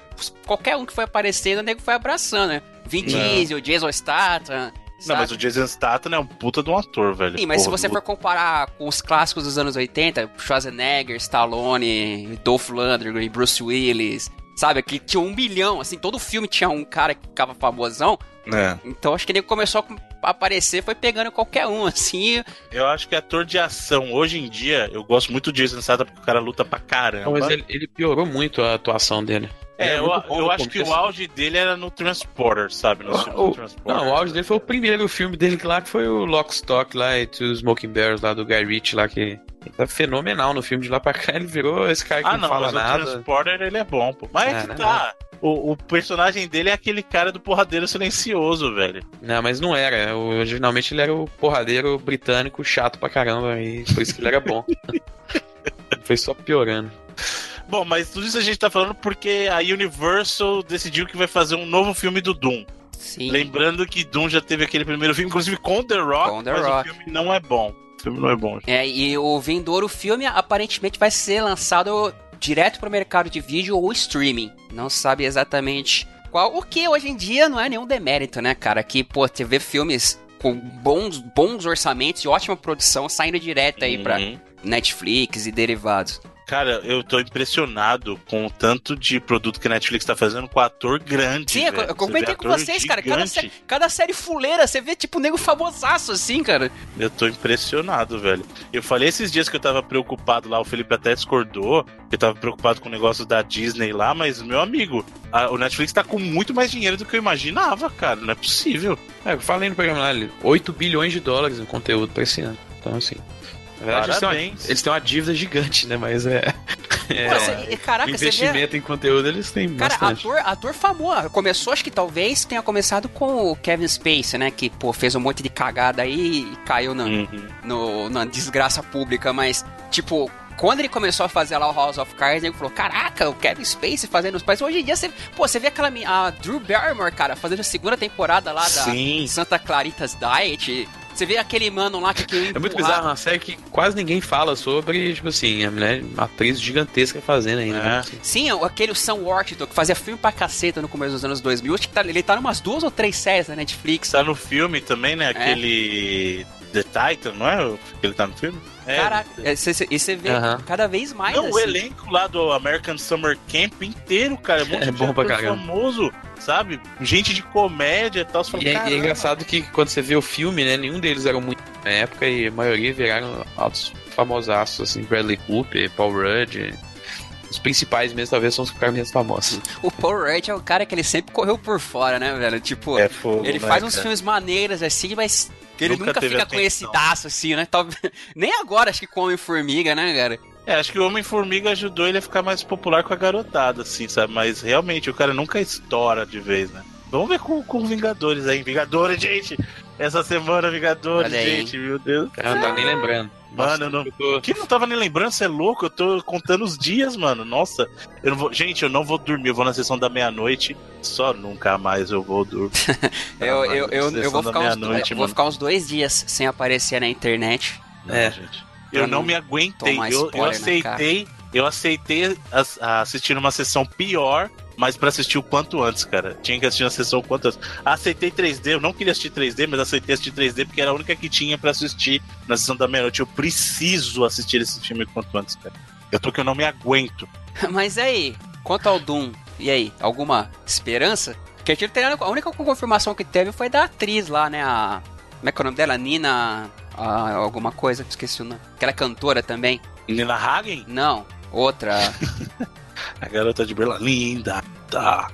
qualquer um que foi aparecendo, o nego foi abraçando, né? Vin. Diesel, Jason Statham... Não, mas o Jason Statham é um puta de um ator, velho. Sim, mas se Porra, você do- for comparar com os clássicos dos anos 80, Schwarzenegger, Stallone, Dolph Lundgren, Bruce Willis, sabe? Que tinha um milhão, assim, todo filme tinha um cara que ficava famosão. É. Então acho que ele começou a aparecer, foi pegando qualquer um, [laughs] assim. Eu acho que ator de ação, hoje em dia, eu gosto muito do Jason Statham porque o cara luta pra caramba. Não, mas ele, ele piorou muito a atuação dele. É, é eu, bom eu acho que o auge dele era no Transporter, sabe? No filme O- do Transporter. Não, o auge dele foi o primeiro filme dele lá, que foi o Lockstock lá e Two Smoking Bears lá do Guy Ritchie lá, que ele tá fenomenal no filme de lá pra cá. Ele virou esse cara que Ah, não, não, fala mas o nada. Transporter ele é bom, pô. Mas é É, que né? tá. O, o personagem dele é aquele cara do porradeiro silencioso, velho. Não, mas não era. O- Originalmente ele era o porradeiro britânico chato pra caramba, e por isso que ele era bom. [laughs] foi só piorando. Bom, mas tudo isso a gente tá falando porque a Universal decidiu que vai fazer um novo filme do Doom. Sim. Lembrando que Doom já teve aquele primeiro filme, inclusive com The Rock, Com The mas Rock. o filme não é bom. O filme não é bom. É, e o Vindouro filme aparentemente vai ser lançado direto pro mercado de vídeo ou streaming. Não sabe exatamente qual. O que hoje em dia não é nenhum demérito, né, cara? Que, pô, você vê filmes com bons, bons orçamentos e ótima produção saindo direto aí pra Uhum. Netflix e derivados. Cara, eu tô impressionado com o tanto de produto que a Netflix tá fazendo com ator grande. Sim, eu, velho. eu comentei com vocês, cara. Cada, sé- gigante. cada série fuleira, você vê, tipo, nego famosaço assim, cara. Eu tô impressionado, velho. Eu falei esses dias que eu tava preocupado lá, o Felipe até discordou, que eu tava preocupado com o negócio da Disney lá, mas, meu amigo, a- o Netflix tá com muito mais dinheiro do que eu imaginava, cara. Não é possível. É, eu falei no programa lá, ele- 8 bilhões de dólares em conteúdo pra esse ano. Então, assim. Na verdade, eles têm, uma, eles têm uma dívida gigante, né? Mas é. [laughs] é Pô, você- e, caraca, você vê. investimento em conteúdo eles têm Cara, bastante. ator, ator famoso. Começou, acho que talvez tenha começado com o Kevin Spacey, né? Que, pô, fez um monte de cagada aí e caiu na, Uhum. no, na desgraça pública, mas, tipo. Quando ele começou a fazer lá o House of Cards, ele falou: Caraca, o Kevin Spacey fazendo os pais. Hoje em dia, você, pô, você vê aquela. A Drew Barrymore, cara, fazendo a segunda temporada lá da Sim. Santa Claritas Diet. Você vê aquele mano lá que queria É muito empurrar- bizarro, uma série que quase ninguém fala sobre, tipo assim, a mulher, uma atriz gigantesca fazendo ainda. né? É. Sim, o- aquele Sam Worthington que fazia filme pra caceta no começo dos anos 2000. Acho que tá- ele tá em umas duas ou três séries na Netflix. Tá no filme também, né? Aquele. The Titan, não é? o que ele tá no filme? É. Caraca, é, e você vê cada vez mais. Não, o assim. elenco lá do American Summer Camp inteiro, cara. É um [laughs] É bom pra caramba. famoso, sabe? Gente de comédia e tal. Você fala, E é, e é engraçado que quando você vê o filme, né, nenhum deles eram muito na época e a maioria viraram altos famosaços, assim, Bradley Cooper, Paul Rudd. Os principais mesmo, talvez, são os que ficaram menos famosos. O Paul Rudd é o cara que ele sempre correu por fora, né, velho? Tipo, É fogo, ele né, faz uns cara? filmes maneiros assim, mas ele Nunca nunca, fica atenção. conhecidaço assim, né? Talvez- [laughs] Nem agora, acho que com Homem-Formiga, né, cara? É, acho que o Homem-Formiga ajudou ele a ficar mais popular com a garotada, assim, sabe? Mas realmente o cara nunca estoura de vez, né? Vamos ver com, com Vingadores aí. Vingadores, gente! Essa semana, Vingadores, Olha aí. gente, meu Deus. Eu não tava nem lembrando. Mano, eu não- eu tô- Que não tava nem lembrando, você é louco? Eu tô contando os dias, mano. Nossa, eu não vou. Gente, eu não vou dormir, eu vou na sessão da meia-noite. Só nunca mais eu vou dormir. [laughs] Eu, mano, eu, eu, eu sessão vou, ficar uns, eu vou ficar uns dois dias sem aparecer na internet. Não, É. gente. Eu não não me aguentei. Eu, eu né, aceitei. eu aceitei as- a assistir uma sessão pior, mas pra assistir o quanto antes, cara. Tinha que assistir uma sessão o quanto antes. Aceitei 3D, eu não queria assistir 3D, mas aceitei assistir 3D porque era a única que tinha pra assistir na sessão da meia-noite. Eu preciso assistir esse filme o quanto antes, cara. Eu tô que eu não me aguento. [laughs] Mas aí, quanto ao Doom, e aí, alguma esperança? Porque a a única confirmação que teve foi da atriz lá, né? A. Como é que é o nome dela? Nina. Ah, alguma coisa, esqueci o nome. Aquela cantora também. Nina Hagen, Não, outra. [laughs] a garota de Berlim, linda, tá.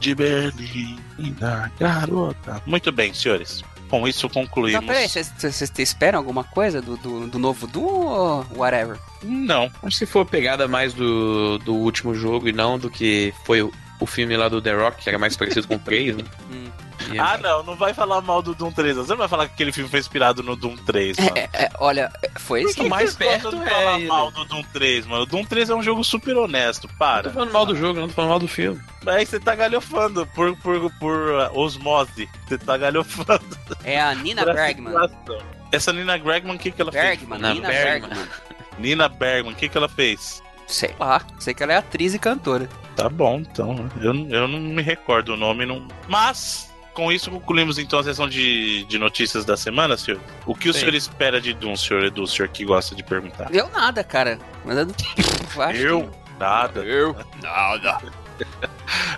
De Berlim, linda, garota. Muito bem, senhores. Com isso concluímos. Não, peraí, vocês- esperam alguma coisa do, do, do novo Doom ou whatever? Não. Acho que se for pegada mais do, do último jogo e não do que foi o, o filme lá do The Rock, que era mais parecido com o Prey, né? [laughs] Hum. Ah, não, não vai falar mal do Doom 3. Você não vai falar que aquele filme foi inspirado no Doom 3, mano. É, é, olha, foi isso que. mais perto de falar é- mal do Doom 3, mano. O Doom 3 é um jogo super honesto, Não tô para. falando mal do jogo, não tô falando mal do filme. Aí você tá galhofando por, por, por uh, osmose. Você tá galhofando. É a Nina [laughs] Bergman. situação. Essa Nina Bregman, o que, que ela Bergman, Não, Nina Bergman. Bergman. fez? Nina Bergman, o que, que ela fez? Sei lá, sei que ela é atriz e cantora. Tá bom, então. Eu, não- eu não me recordo o nome. Não... Mas, com isso, concluímos então a sessão de, de notícias da semana, senhor. O que o Sim. senhor espera de Doom, senhor Edu, o senhor que gosta de perguntar? Eu nada, cara. Mas eu, eu acho Eu? Nada. Eu? Nada.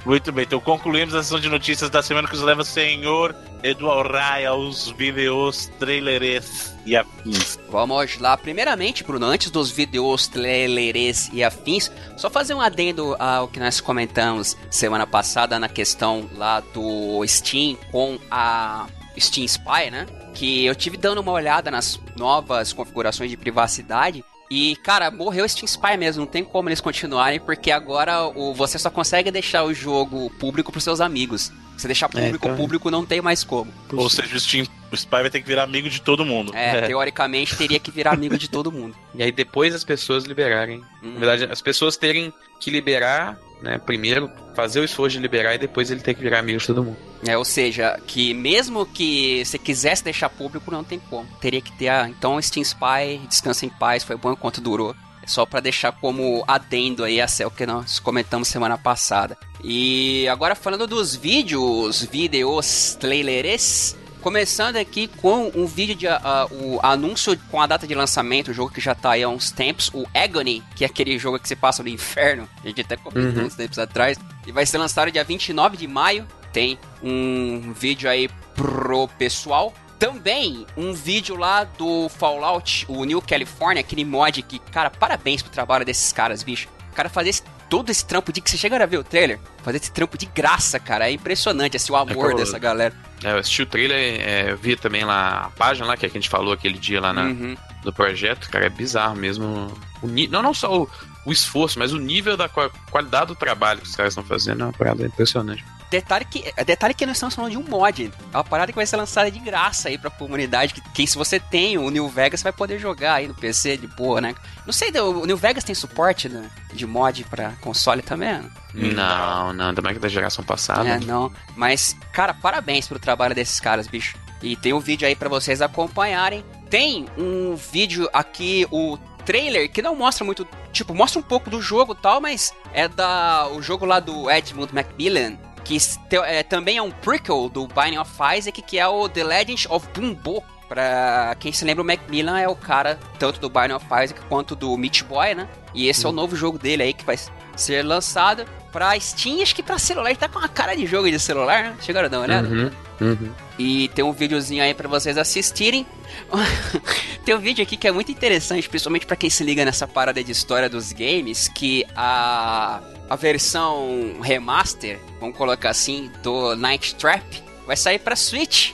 Muito bem, então concluímos a sessão de notícias da semana que nos leva o senhor Eduardo Raia aos vídeos, trailers e afins. Vamos lá. Primeiramente, Bruno, antes dos vídeos, trailers e afins, só fazer um adendo ao que nós comentamos semana passada na questão lá do Steam com a Steam Spy, né? Que eu tive dando uma olhada nas novas configurações de privacidade. E, cara, morreu o Steam Spy mesmo, não tem como eles continuarem, porque agora o, você só consegue deixar o jogo público pros seus amigos. Se deixar público, então- público não tem mais como. Ou seja, o, Steam, o Spy vai ter que virar amigo de todo mundo. É, É. teoricamente teria que virar amigo de todo mundo. [laughs] E aí depois as pessoas liberarem. Hum. Na verdade, as pessoas terem que liberar, né? Primeiro, fazer o esforço de liberar e depois ele ter que virar amigo de todo mundo. É, ou seja, que mesmo que você quisesse deixar público, não tem como. Teria que ter a. Então, Steam Spy, descansa em paz, foi bom enquanto durou. Só para deixar como adendo aí a o que nós comentamos semana passada. E agora falando dos vídeos, vídeos, trailers, Começando aqui com um vídeo de uh, o anúncio com a data de lançamento, o jogo que já tá aí há uns tempos, o Agony, que é aquele jogo que se passa no inferno, a gente até comentou uhum. uns tempos atrás, e vai ser lançado dia 29 de maio. Tem um vídeo aí pro pessoal. Também um vídeo lá do Fallout, o New California, aquele mod que, cara, parabéns pro trabalho desses caras, bicho. O cara fazer esse todo esse trampo de que você chega a ver o trailer, fazer esse trampo de graça, cara, é impressionante, assim, o amor é dessa galera. É, eu assisti o trailer, é, eu vi também lá a página lá que a gente falou aquele dia lá na, uhum. no projeto, cara, é bizarro mesmo. O, não, não só o, o esforço, mas o nível da qualidade do trabalho que os caras estão fazendo é uma parada impressionante. Detalhe que, detalhe que nós estamos falando de um mod. É uma parada que vai ser lançada de graça aí pra comunidade. Que, que se você tem o New Vegas, você vai poder jogar aí no PC de boa, né? Não sei, o New Vegas tem suporte né, de mod pra console também? Não, não, ainda mais que da geração passada. É, não. Mas, cara, parabéns pelo trabalho desses caras, bicho. E tem um vídeo aí para vocês acompanharem. Tem um vídeo aqui, o trailer, que não mostra muito. Tipo, mostra um pouco do jogo e tal, mas é da. O jogo lá do Edmund Macmillan que é, também é um prequel do Binding of Isaac, que é o The Legend of Bumbo. Pra quem se lembra, o Macmillan é o cara tanto do Binding of Isaac quanto do Meat Boy, né? E esse hum. é o uhum. novo jogo dele aí que vai ser lançado pra Steam, acho que pra celular. Ele tá com uma cara de jogo de celular, né? Chegaram a dar uma olhada? Uhum, uhum. E tem um videozinho aí para vocês assistirem. [laughs] tem um vídeo aqui que é muito interessante, principalmente para quem se liga nessa parada de história dos games, que a a versão remaster, vamos colocar assim, do Night Trap, vai sair para Switch.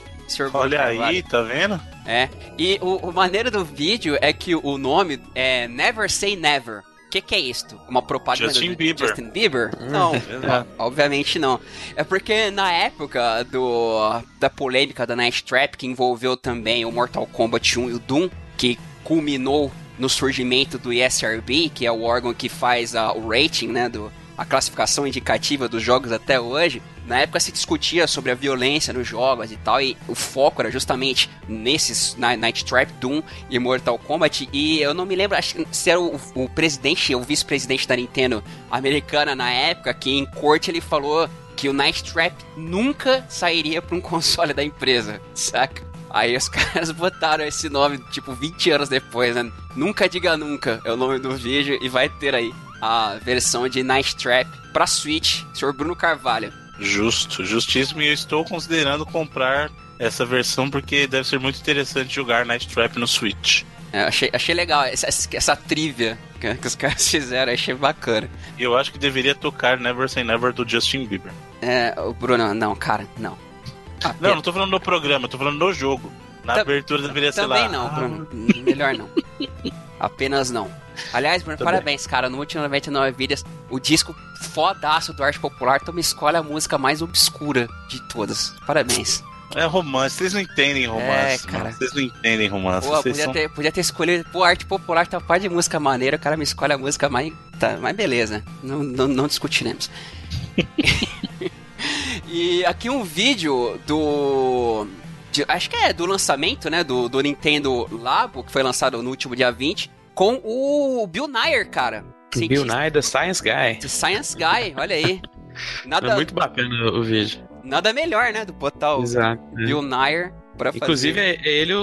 Olha aí, tá vendo? É. E o, o maneiro do vídeo é que o nome é Never Say Never. O que, que, é isto? Uma propaganda Justin do Bieber. Justin Bieber? Hum, não, é [laughs] obviamente não. É porque na época do da polêmica da Night Trap, que envolveu também o Mortal Kombat 1 e o Doom, que culminou no surgimento do ESRB, que é o órgão que faz a, o rating, né, do, a classificação indicativa dos jogos até hoje, na época se discutia sobre a violência nos jogos e tal, e o foco era justamente nesses Night Trap, Doom e Mortal Kombat. E eu não me lembro acho, se era o, o presidente, o vice-presidente da Nintendo americana na época, que em corte ele falou que o Night Trap nunca sairia para um [laughs] console da empresa, saca? Aí os [laughs] caras botaram esse nome, tipo, 20 anos depois, né? Nunca diga nunca é o nome do vídeo e vai ter aí a versão de Night Trap pra Switch, Sr. Bruno Carvalho. Justo, justíssimo. E eu estou considerando comprar essa versão porque deve ser muito interessante jogar Night Trap no Switch. É, achei, achei legal essa, essa trivia que, que, os [laughs] caras fizeram, achei bacana. Eu acho que deveria tocar Never Say Never do Justin Bieber. É, o Bruno, não, cara, não. Ah, [laughs] não, não tô falando no programa, tô falando no jogo. Na abertura deveria ser lá. Também não, Bruno. Ah. Melhor não. [laughs] Apenas não. Aliás, Bruno, parabéns, cara. No último 99 Vidas, o disco fodaço do Arte Popular, tu me escolhe a música mais obscura de todas. Parabéns. É romance, vocês não entendem romance. É, cara. Vocês não entendem romance. Pô, podia, são... ter, podia ter escolhido. Pô, arte popular tá parte de música maneira, o cara me escolhe a música mais. Tá, mas beleza. Não, não, não discutiremos. [laughs] e aqui um vídeo do. De, acho que é do lançamento, né? Do, do Nintendo Labo, que foi lançado no último dia 20 com o Bill Nyer, cara. Bill Nyer, The Science Guy. The Science Guy, olha aí. Nada, é muito bacana o vídeo. Nada melhor, né, do botar o Exato, é. Bill Nyer pra Inclusive, fazer. Inclusive, é ele,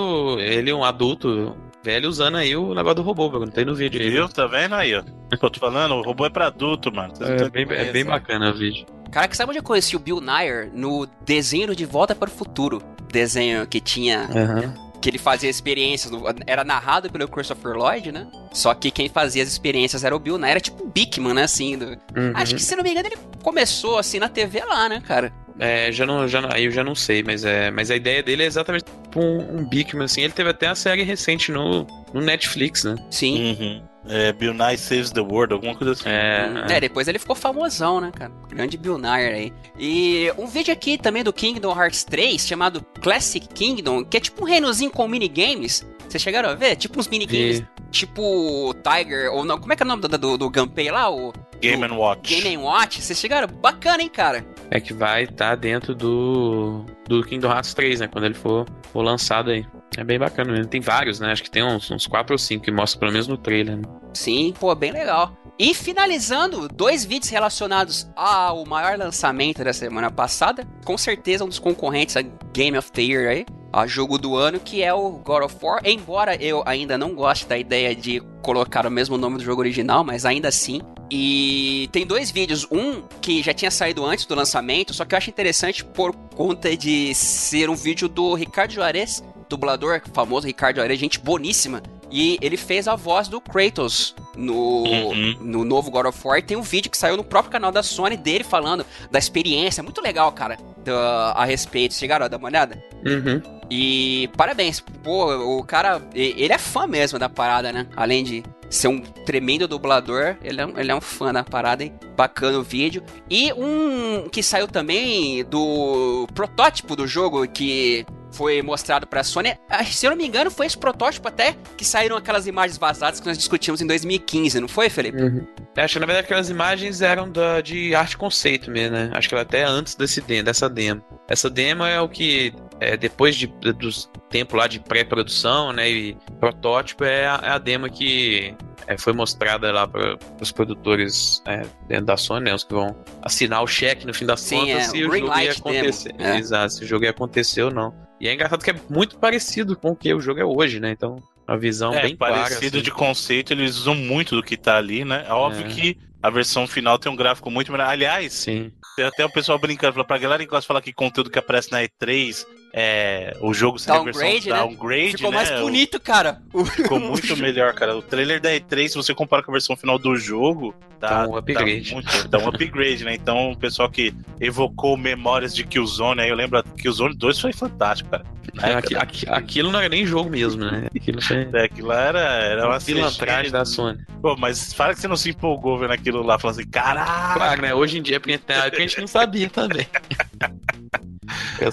ele um adulto velho usando aí o negócio do robô, não tem no vídeo aí. Viu? Tá vendo aí, ó? Eu tô falando, o robô é pra adulto, mano. É bem, é bem bacana o vídeo. Cara, que sabe onde eu conheci o Bill Nyer? No desenho de Volta para o Futuro. Desenho que tinha uhum que ele fazia experiências, era narrado pelo Christopher Lloyd, né? Só que quem fazia as experiências era o Bill Nye, era tipo o Bickman, né, assim. Do... Uhum. Acho que, se não me engano, ele começou, assim, na TV lá, né, cara? É, já não, já não, aí eu já não sei, mas, é, mas a ideia dele é exatamente tipo um, um Bickman, assim. Ele teve até a série recente no, no Netflix, né? Sim. Uhum. É, Bill Nye Saves the World, alguma coisa assim. É, é, depois ele ficou famosão, né, cara? Grande Bill Nye aí. E um vídeo aqui também do Kingdom Hearts 3, chamado Classic Kingdom, que é tipo um reinozinho com minigames. Vocês chegaram a ver? Tipo uns minigames, tipo Tiger, ou não, como é que é o nome do, do, do Gunpei lá? O, Game and Watch. Game and Watch. Vocês chegaram? Bacana, hein, cara? É que vai estar tá dentro do, do Kingdom Hearts 3, né? Quando ele for, for lançado aí. É bem bacana mesmo. Tem vários, né? Acho que tem uns, uns 4 ou 5 que mostram pelo menos no trailer. Né? Sim, pô, bem legal. E finalizando, dois vídeos relacionados ao maior lançamento da semana passada. Com certeza um dos concorrentes a Game of the Year aí. A jogo do ano, que é o God of War. Embora eu ainda não goste da ideia de colocar o mesmo nome do jogo original, mas ainda assim. E tem dois vídeos. Um que já tinha saído antes do lançamento, só que eu acho interessante por conta de ser um vídeo do Ricardo Juarez, dublador famoso Ricardo Juarez, gente boníssima. E ele fez a voz do Kratos no, uhum. no novo God of War. Tem um vídeo que saiu no próprio canal da Sony dele falando da experiência. Muito legal, cara, da, a respeito. Chegaram a dar uma olhada? Uhum. E parabéns. Pô, o cara, ele é fã mesmo da parada, né? Além de ser um tremendo dublador, ele é, um, ele é um fã da parada, hein? Bacana o vídeo. E um que saiu também do protótipo do jogo que foi mostrado pra Sony. Ah, se eu não me engano, foi esse protótipo até que saíram aquelas imagens vazadas que nós discutimos em 2015, não foi, Felipe? Uhum. Acho que na verdade aquelas imagens eram da, de arte conceito mesmo, né? Acho que era até antes desse, dessa demo. Essa demo é o que, é, depois de, do tempo lá de pré-produção, né? E protótipo é a, é a demo que é, foi mostrada lá para os produtores é, dentro da Sony, né, os que vão assinar o cheque no fim das Sim, contas é, se o jogo ia acontecer. É. Exato, se o jogo ia acontecer ou não. E é engraçado que é muito parecido com o que o jogo é hoje, né? Então, uma visão é, bem parecido clara. Parecido assim. de conceito, eles usam muito do que tá ali, né? É óbvio é. que a versão final tem um gráfico muito melhor. Aliás, Sim. tem até o pessoal brincando, pra galera que gosta de falar que conteúdo que aparece na E3 é, o jogo seria downgrade, a versão downgrade, né? Ficou né? mais bonito, cara. [laughs] Ficou muito melhor, cara. O trailer da E3, se você compara com a versão final do jogo, tá, tá um upgrade. Tá, muito, tá um upgrade, né? Então, o pessoal que evocou memórias de Killzone, aí eu lembro que Killzone 2 foi fantástico, cara. É, aqui, aqui, aquilo não era nem jogo mesmo, né? Aquilo, foi... é, aquilo era, era uma pilantragem da Sony. Pô, mas fala que você não se empolgou vendo aquilo lá, falando assim, caralho! Claro, né? Hoje em dia, porque a gente não sabia também. [laughs]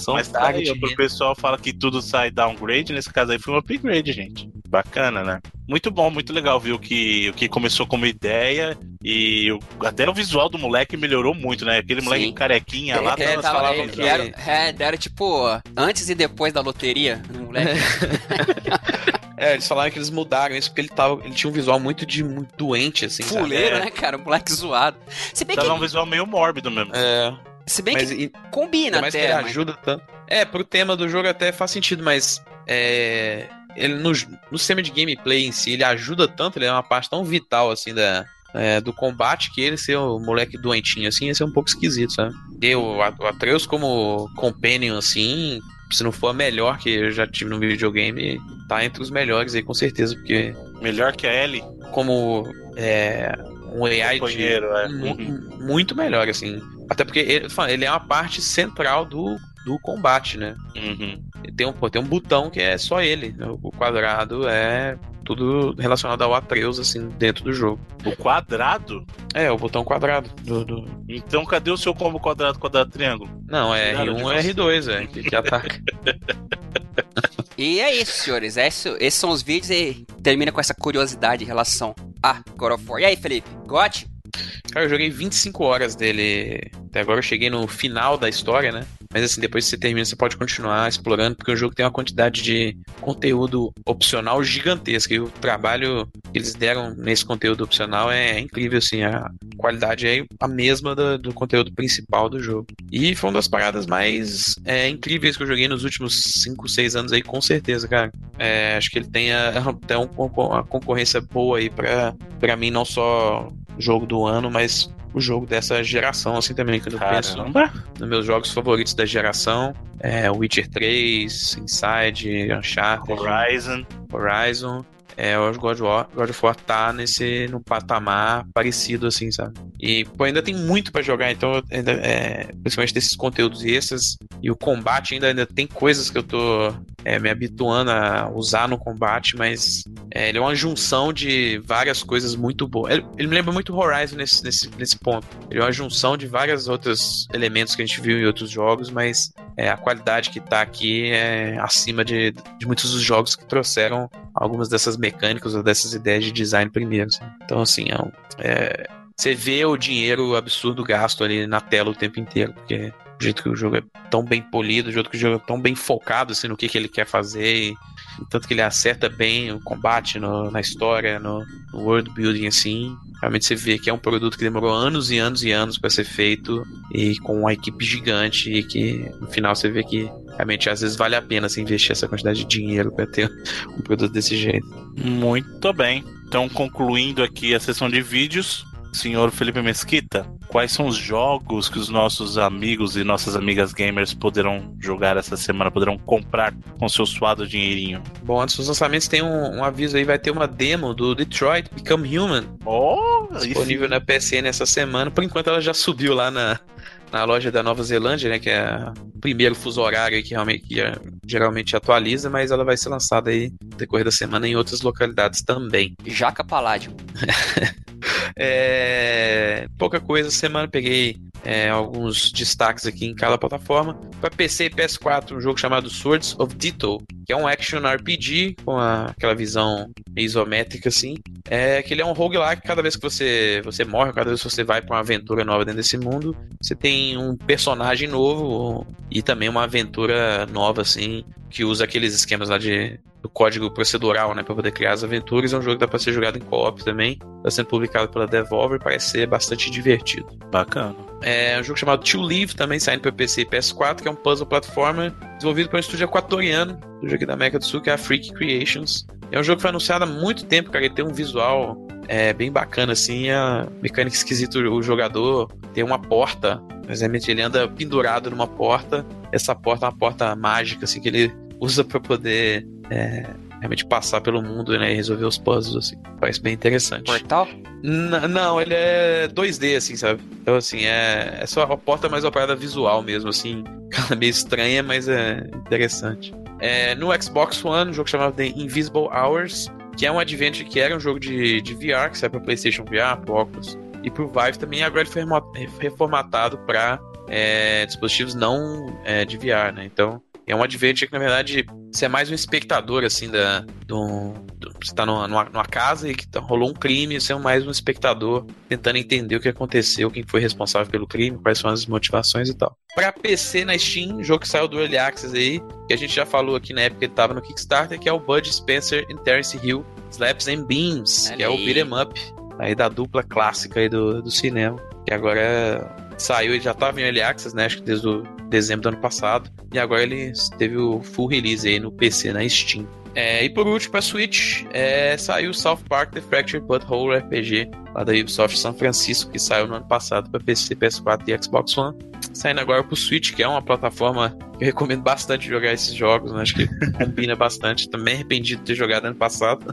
Mas tá aí, o pessoal fala que tudo sai downgrade, nesse caso aí foi um upgrade, gente. Bacana, né? Muito bom, muito legal, viu? Que, o que começou como ideia e o, até o visual do moleque melhorou muito, né? Aquele moleque Sim. carequinha lá, é, tava, falavam que... Era, é, era tipo antes e depois da loteria, moleque. [laughs] É, eles falaram que eles mudaram isso porque ele, tava, ele tinha um visual muito de muito doente, assim. Fuleiro, sabe? né, cara? Um moleque zoado. Se bem tava que... um visual meio mórbido mesmo. É. Se bem mas, que e, combina mas até. Que ele mas... ajuda tanto. É, pro tema do jogo até faz sentido, mas é, ele no, no sistema de gameplay em si, ele ajuda tanto, ele é uma parte tão vital assim da, é, do combate que ele ser o um moleque doentinho assim, ia ser um pouco esquisito, sabe? E o, o Atreus como companion assim, se não for a melhor que eu já tive no videogame, tá entre os melhores aí com certeza, porque melhor que a Ellie como é, um AI de, é. muito melhor assim. Até porque ele, ele é uma parte central do, do combate, né? Uhum. Tem, um, tem um botão que é só ele. O quadrado é tudo relacionado ao Atreus, assim, dentro do jogo. O quadrado? É, o botão quadrado. Do, do... Então cadê o seu combo quadrado, quadrado, triângulo? Não, é R1 e R2, é, que, que ataca. [laughs] E é isso, senhores. É isso, esses são os vídeos e termina com essa curiosidade em relação a God of War. E aí, Felipe? Got? Cara, eu joguei 25 horas dele. Até agora eu cheguei no final da história, né? Mas assim, depois que você termina, você pode continuar explorando, porque o jogo tem uma quantidade de conteúdo opcional gigantesca. E o trabalho que eles deram nesse conteúdo opcional é incrível, assim. A qualidade é a mesma do, do conteúdo principal do jogo. E foi uma das paradas mais é, incríveis que eu joguei nos últimos 5, 6 anos aí, com certeza, cara. É, acho que ele tem [laughs] até uma concorrência boa aí pra, pra mim, não só jogo do ano, mas o jogo dessa geração, assim também, quando eu penso nos meus jogos favoritos da geração. É Witcher 3, Inside, Uncharted, Horizon. Horizon é, o God of, War, God of War tá nesse no patamar parecido, assim, sabe? E pô, ainda tem muito para jogar, então, ainda, é, principalmente desses conteúdos extras, e o combate ainda, ainda tem coisas que eu tô é, me habituando a usar no combate, mas é, ele é uma junção de várias coisas muito boas. Ele, ele, me lembra muito Horizon nesse, nesse, nesse ponto. Ele é uma junção de vários outros elementos que a gente viu em outros jogos, mas é, a qualidade que tá aqui é acima de, de muitos dos jogos que trouxeram algumas dessas mecânicas ou dessas ideias de design primeiro. Assim. Então, assim, é, é, você vê o dinheiro absurdo gasto ali na tela o tempo inteiro, porque o jeito que o jogo é tão bem polido, o jeito que o jogo é tão bem focado assim, no que, que ele quer fazer. E, tanto que ele acerta bem o combate no, na história, no, no world building, assim. Realmente você vê que é um produto que demorou anos e anos e anos para ser feito e com uma equipe gigante e que no final você vê que realmente às vezes vale a pena assim, investir essa quantidade de dinheiro para ter [laughs] um produto desse jeito. Muito bem. Então, concluindo aqui a sessão de vídeos, senhor Felipe Mesquita, quais são os jogos que os nossos amigos e nossas amigas gamers poderão jogar essa semana, poderão comprar com seu suado dinheirinho? Bom, antes dos lançamentos tem um, um aviso aí, vai ter uma demo do Detroit Become Human. Oh, disponível na PSN essa semana. Por enquanto ela já subiu lá na, na loja da Nova Zelândia, né, que é o primeiro fuso horário que realmente que é, geralmente atualiza, mas ela vai ser lançada aí no decorrer da semana em outras localidades também. Jaca Paládio. [laughs] é, pouca coisa, semana peguei é, alguns destaques aqui em cada plataforma. Para PC e PS4, um jogo chamado Swords of Ditto, que é um action RPG com a, aquela visão isométrica assim. É que ele é um roguelike, cada vez que você, você morre, cada vez que você vai para uma aventura nova dentro desse mundo, você tem um personagem novo e também uma aventura nova assim, que usa aqueles esquemas lá de do código procedural, né, para poder criar as aventuras. É um jogo que dá para ser jogado em co-op também. Está sendo publicado pela Devolver, parece ser bastante divertido. Bacana. É um jogo chamado To Live, também saindo para PC e PS4, que é um puzzle platformer desenvolvido por um estúdio equatoriano, do aqui da América do Sul, que é a Freak Creations. É um jogo que foi anunciado há muito tempo, cara. Ele tem um visual é, bem bacana, assim. A mecânica esquisita, o jogador tem uma porta. Exemplo, ele anda pendurado numa porta. Essa porta é uma porta mágica, assim, que ele usa para poder é, realmente passar pelo mundo né, e resolver os puzzles, assim. Parece bem interessante. Portal? N não, ele é 2D, assim, sabe? Então, assim, é, é só a porta mais uma parada visual mesmo, assim. [laughs] Cara, meio estranha, mas é interessante. É, no Xbox One, um jogo chamado The Invisible Hours, que é um adventure que era um jogo de, de VR, que sai para PlayStation VR, pro Oculus e pro Vive também, agora ele foi reformatado para é, dispositivos não é, de VR, né? Então, é um adventure que, na verdade, você é mais um espectador, assim, da, do, do você tá numa, numa, casa e que tá, rolou um crime, você é mais um espectador tentando entender o que aconteceu, quem foi responsável pelo crime, quais são as motivações e tal. Pra PC na Steam, jogo que saiu do Early Access aí, que a gente já falou aqui na época que ele tava no Kickstarter, que é o Bud Spencer and Terence Hill Slaps and Beams, que é o beat'em up aí da dupla clássica aí do, do cinema, que agora é saiu, ele já estava em Early Access, né? Acho que desde o dezembro do ano passado. E agora ele teve o full release aí no PC, na Steam. É, e por último, para Switch, é, saiu South Park The Fractured Butthole RPG, lá da Ubisoft São Francisco, que saiu no ano passado para PC, PS4 e Xbox One. Saindo agora para o Switch, que é uma plataforma que eu recomendo bastante jogar esses jogos, né? acho que [laughs] combina bastante. Também arrependido de ter jogado ano passado.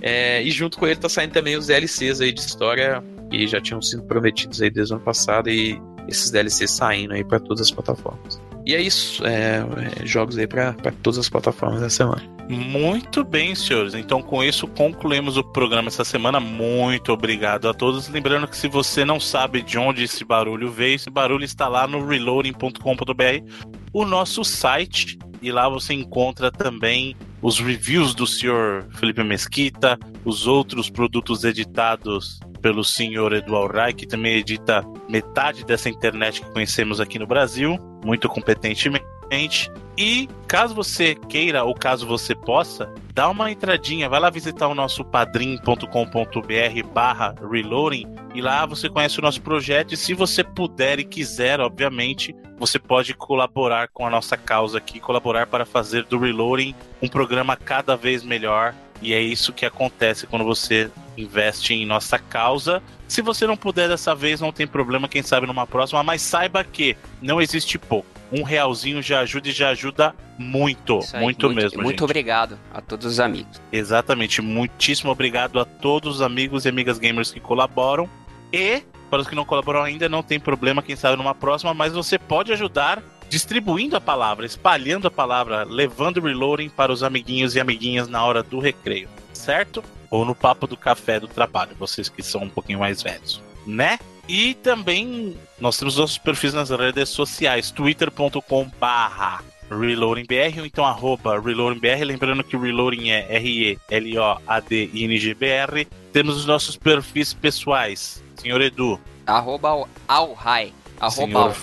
É, e junto com ele tá saindo também os DLCs aí de história que já tinham sido prometidos aí desde o ano passado e esses DLCs saindo aí para todas as plataformas. E é isso, é, é, jogos aí para todas as plataformas da semana. Muito bem, senhores. Então, com isso, concluímos o programa essa semana. Muito obrigado a todos. Lembrando que se você não sabe de onde esse barulho veio, esse barulho está lá no reloading.com.br, o nosso site. E lá você encontra também os reviews do senhor Felipe Mesquita, os outros produtos editados pelo senhor Eduardo Rai, que também edita metade dessa internet que conhecemos aqui no Brasil, muito competentemente. E caso você queira ou caso você possa, dá uma entradinha, vai lá visitar o nosso padrim.com.br barra reloading e lá você conhece o nosso projeto e se você puder e quiser, obviamente, você pode colaborar com a nossa causa aqui, colaborar para fazer do Reloading um programa cada vez melhor e é isso que acontece quando você investe em nossa causa. Se você não puder dessa vez, não tem problema, quem sabe numa próxima, mas saiba que não existe pouco. Um realzinho já ajuda e já ajuda muito, aí, muito, muito, mesmo. Muito gente. obrigado a todos os amigos. Exatamente, muitíssimo obrigado a todos os amigos e amigas gamers que colaboram. E para os que não colaboram ainda, não tem problema, quem sabe numa próxima, mas você pode ajudar distribuindo a palavra, espalhando a palavra, levando o reloading para os amiguinhos e amiguinhas na hora do recreio, certo? Ou no papo do café do trabalho, vocês que são um pouquinho mais velhos, né? E também nós temos nossos perfis nas redes sociais, twitter.com barra ReloadingBR ou então arroba ReloadingBR, lembrando que o Reloading é R-E-L-O-A-D-I-N-G-B-R. Temos os nossos perfis pessoais, senhor Edu. Arroba Alhai. Arroba.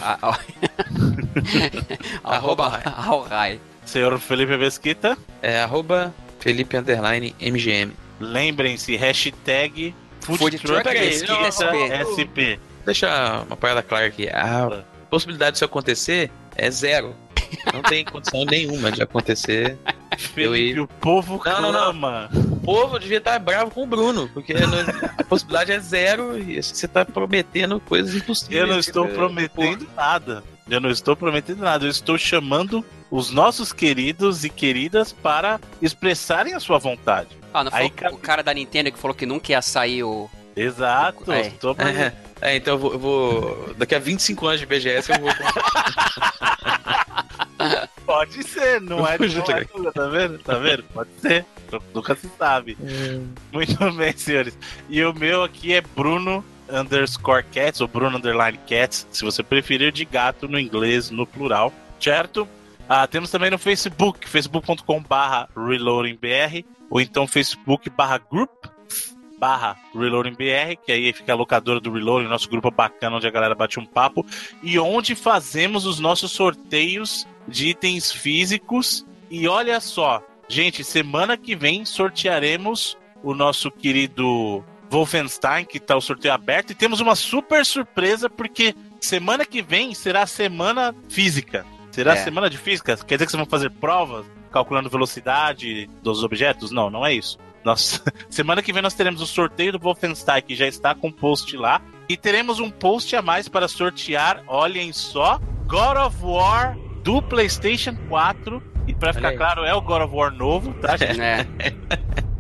Arroba. [laughs] Alhai. Senhor Felipe Mesquita. É arroba Felipe Underline MGM. Lembrem-se, hashtag Food Food Truck Truck Mesquita Mesquita SP. SP. Deixa uma parada clara aqui. A possibilidade disso acontecer é zero. Não tem condição [laughs] nenhuma de acontecer. Felipe, o povo Não, não, não. clama. O povo devia estar bravo com o Bruno, porque não- a possibilidade é zero e você tá prometendo coisas impossíveis. Eu não estou prometendo nada. Eu não estou prometendo nada. Eu estou chamando os nossos queridos e queridas para expressarem a sua vontade. Ah, não foi Aí, o- cara- o cara da Nintendo que falou que nunca ia sair o. Exato. É. Estou. É, é, então eu vou, eu vou- Daqui a 25 anos de BGS eu vou. [laughs] Pode ser, não é, não é tudo, tá vendo? Tá vendo? Pode ser. Nunca se sabe. Muito bem, senhores. E o meu aqui é Bruno underscore cats, ou Bruno underline cats, se você preferir, de gato no inglês, no plural, certo? Ah, temos também no Facebook, facebook.com barra reloadingbr, ou então facebook barra group barra reloadingbr, que aí fica a locadora do Reloading, nosso grupo bacana onde a galera bate um papo, e onde fazemos os nossos sorteios de itens físicos. E olha só, gente, semana que vem sortearemos o nosso querido Wolfenstein, que tá o sorteio aberto, e temos uma super surpresa, porque semana que vem será a semana física. Será É. semana de física? Quer dizer que vocês vão fazer provas calculando velocidade dos objetos? Não, não é isso. Nós, [laughs] semana que vem nós teremos o sorteio do Wolfenstein, que já está com post lá. E teremos um post a mais para sortear, olhem só, God of War do PlayStation 4. E para ficar claro, é o God of War novo, tá, [laughs] gente? né?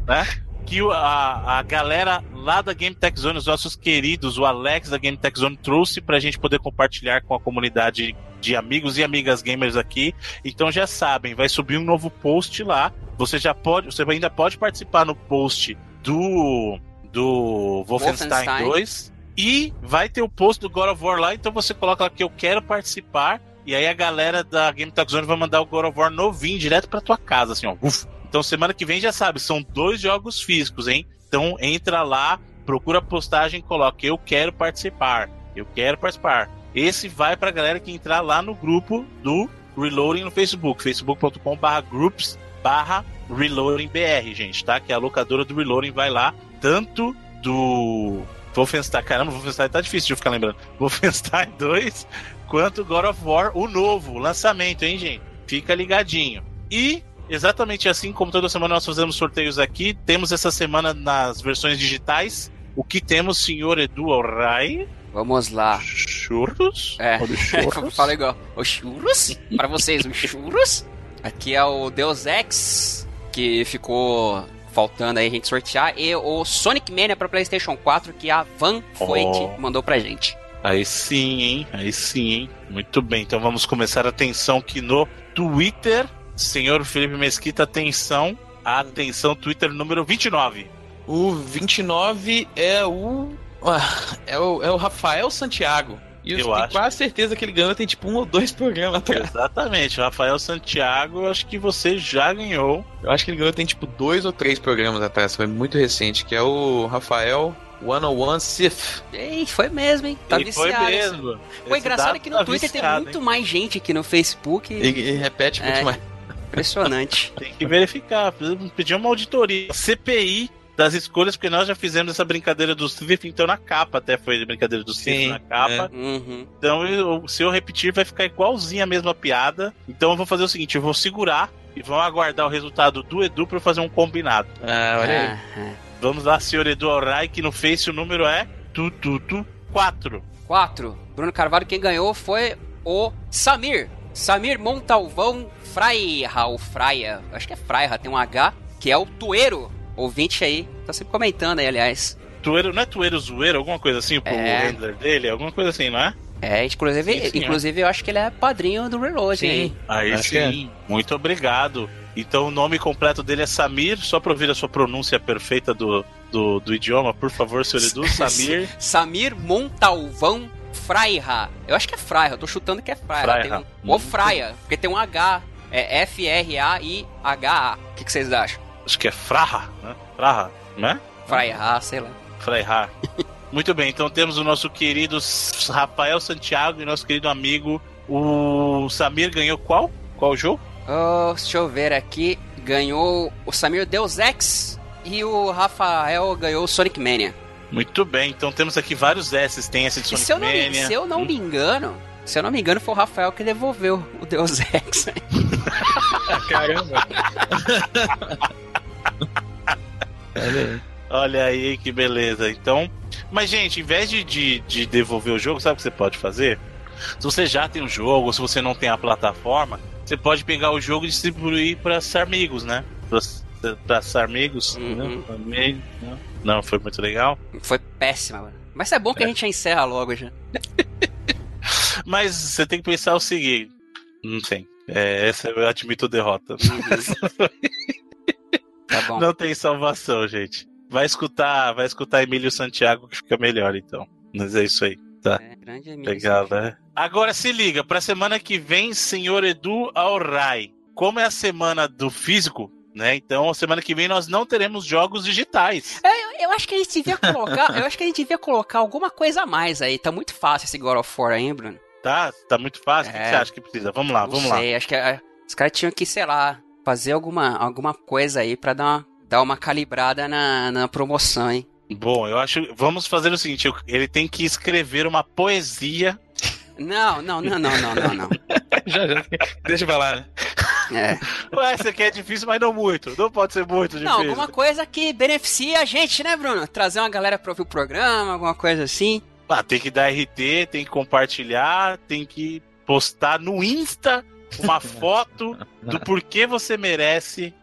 né? Que a, a galera lá da Game Tech Zone, os nossos queridos, o Alex da Game Tech Zone, trouxe pra gente poder compartilhar com a comunidade de amigos e amigas gamers aqui. Então já sabem, vai subir um novo post lá. Você já pode, você ainda pode participar no post do do Wolfenstein, Wolfenstein. 2 e vai ter o post do God of War lá, então você coloca lá que eu quero participar e aí a galera da Game Tech Zone vai mandar o God of War novinho direto pra tua casa, assim, ó. Uf. Então semana que vem já sabe, são dois jogos físicos, hein? Então entra lá, procura a postagem, coloca eu quero participar. Eu quero participar. Esse vai pra galera que entrar lá no grupo do Reloading no Facebook, facebook.com/groups barra ReloadingBR, gente, tá? Que é a locadora do Reloading vai lá, tanto do Wolfenstein, caramba, Wolfenstein tá difícil de ficar lembrando. [laughs] Wolfenstein 2, quanto God of War, o novo, o lançamento, hein, gente? Fica ligadinho. E exatamente assim como toda semana nós fazemos sorteios aqui, temos essa semana nas versões digitais. O que temos, senhor Edu Alray? Vamos lá. Churros? É, [laughs] churros. fala igual. Os churros? Pra vocês, os churros? Aqui é o Deus Ex, que ficou faltando aí a gente sortear, e o Sonic Mania pra PlayStation 4, que a Van Foit Oh. mandou pra gente. Aí sim, hein? Aí sim, hein? Muito bem, então vamos começar a atenção aqui no Twitter. Senhor Felipe Mesquita, atenção. Atenção, Twitter número 29. O 29 é o. ah, É o, é o Rafael Santiago. E eu, Eu tenho acho. quase certeza que ele ganhou, tem tipo um ou dois programas atrás. Exatamente, Rafael Santiago, eu acho que você já ganhou. Eu acho que ele ganhou tem tipo dois ou três programas atrás, foi muito recente, que é o Rafael 101 Sith. Ei, foi mesmo, hein? Tá e foi viciado. esse- mesmo. O Esse engraçado é que no tá Twitter tem viciado, muito hein? mais gente que no Facebook. E, e repete muito É. mais. Impressionante. [laughs] Tem que verificar, pedir uma auditoria. CPI das escolhas, porque nós já fizemos essa brincadeira do Swift, então na capa até foi a brincadeira do Swift na capa. Uhum. Então, eu- se eu repetir, vai ficar igualzinho a mesma piada. Então, eu vou fazer o seguinte: eu vou segurar e vamos aguardar o resultado do Edu para eu fazer um combinado. Ah, olha aí. Ah, ah. Vamos lá, senhor Edu Alray, que no Face o número é Tututu 4. 4. Bruno Carvalho, quem ganhou foi o Samir. Samir Montalvão Fraia, ou Fraia, acho que é Fraia, tem um H, que é o Tueiro. Ouvinte aí, tá sempre comentando aí, aliás. Tueiro, não é Tueiro Zoeiro, alguma coisa assim, pro É. handler dele? Alguma coisa assim, não é? É, inclusive, Sim, senhor. inclusive eu acho que ele é padrinho do Reload, hein? Aí Acho que sim, muito obrigado. Então o nome completo dele é Samir, só para ouvir a sua pronúncia perfeita do, do, do idioma, por favor, senhor Edu, [laughs] Samir. Samir Montalvão Fraia. Eu acho que é Fraia, eu tô chutando que é Fraia. Fraia. Tem um, ou Fraia, porque tem um H. É F-R-A-I-H-A. O que, que vocês acham? Acho que é Fraha, né? Fraha, né? Fraia, sei lá. Freirá. [laughs] Muito bem, então temos o nosso querido Rafael Santiago e nosso querido amigo, o Samir ganhou qual? Qual jogo? Oh, deixa eu ver aqui. Ganhou o Samir Deus Ex e o Rafael ganhou o Sonic Mania. Muito bem, então temos aqui vários S. Tem esse de Sonic se eu não, Mania. se eu não Hum. me engano, se eu não me engano, foi o Rafael que devolveu o Deus [laughs] Ex. Caramba. Olha aí. Olha aí que beleza. Então. Mas, gente, em vez de, de, de devolver o jogo, sabe o que você pode fazer? Se você já tem o jogo, ou se você não tem a plataforma, você pode pegar o jogo e distribuir para amigos, né? Para amigos. Uhum. Amigos, Não, não, foi muito legal. Foi péssima, mano. Mas é bom que a gente já encerra logo já. [laughs] Mas você tem que pensar o seguinte: não tem. É, essa eu admito derrota. [laughs] Tá bom. Não tem salvação, gente. Vai escutar, vai escutar Emílio Santiago que fica melhor, então. Mas é isso aí. É, grande amigo. Legal, né? Agora se liga, pra semana que vem, senhor Edu Alray. Como é a semana do físico, né? Então, semana que vem nós não teremos jogos digitais. Eu, eu acho que a gente devia colocar. eu acho que a gente devia colocar alguma coisa a mais aí. Tá muito fácil esse God of War aí, hein, Bruno? Tá? Tá muito fácil? O que É. você acha que precisa? Vamos lá, Não vamos lá. sei, acho que ah, os caras tinham que, sei lá, fazer alguma, alguma coisa aí pra dar uma, dar uma calibrada na, na promoção, hein? Bom, eu acho. Vamos fazer o seguinte: ele tem que escrever uma poesia. Não, não, não, não, não, não, não. [laughs] já, já. Deixa eu falar, né? É. Ué, essa aqui é difícil, mas não muito. Não pode ser muito difícil. Não, alguma coisa que beneficie a gente, né, Bruno? Trazer uma galera pra ouvir o programa, alguma coisa assim. Ah, tem que dar RT, tem que compartilhar, tem que postar no Insta uma [laughs] foto do porquê você merece.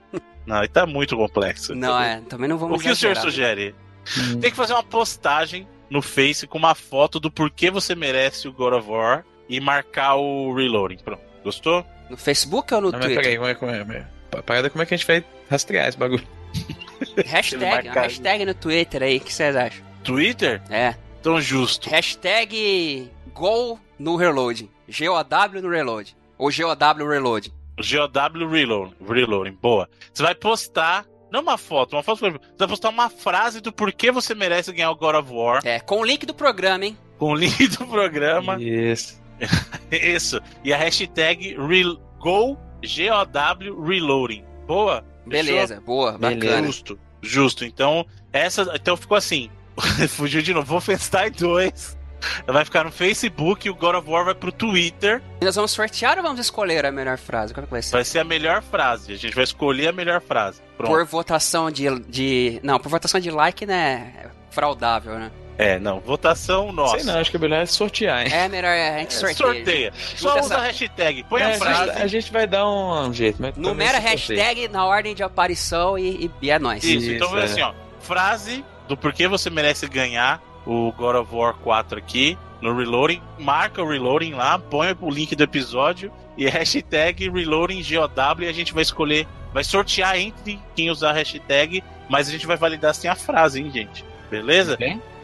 Não, aí tá muito complexo. Não, é, também não vamos O que o senhor exagerar. sugere? Hum. Tem que fazer uma postagem no Face com uma foto do porquê você merece o God of War e marcar o reloading. Pronto. Gostou? No Facebook ou no Não, Twitter? peraí, como é, como é, como é? Parada, como é que a gente vai rastrear esse bagulho? [laughs] Hashtag, hashtag no Twitter aí, o que vocês acham? Twitter? É. Tão justo. Hashtag Gol no Reloading. G-O-W no Reload. Ou G-O-W Reload. GOW Reload, Reloading. Boa. Você vai postar, não uma foto, uma foto. Você vai postar uma frase do porquê você merece ganhar o God of War É, com o link do programa, hein? com o link do programa. Isso. [laughs] Isso. E a hashtag Re Go GOW Reloading. Boa? Fechou? Beleza, boa, Beleza. bacana. Justo, justo. Então, essa. Então ficou assim. [laughs] Fugiu de novo. Wolfenstein 2. Vai ficar no Facebook e o God of War vai pro Twitter. E Nós vamos sortear ou vamos escolher a melhor frase? Como é que vai ser? Vai ser a melhor frase. A gente vai escolher a melhor frase. Pronto. Por votação de, de. Não, por votação de like, né? É fraudável, né? É, não. Votação nossa. Sei não, acho que é melhor sortear, hein? É melhor a gente sorteia. Sorteia. Só usa essa- a hashtag. Põe É, a a, frase. gente, a gente vai dar um, jeito, mas Numera hashtag na ordem de aparição e, e- e é nóis. Isso, Isso, então é. assim, ó. Frase do porquê você merece ganhar o God of War 4 aqui no Reloading. Marca o Reloading lá, põe o link do episódio e [laughs] hashtag ReloadingGOW e a gente vai escolher, vai sortear entre quem usar a hashtag, mas a gente vai validar sem a frase, hein, gente? Beleza?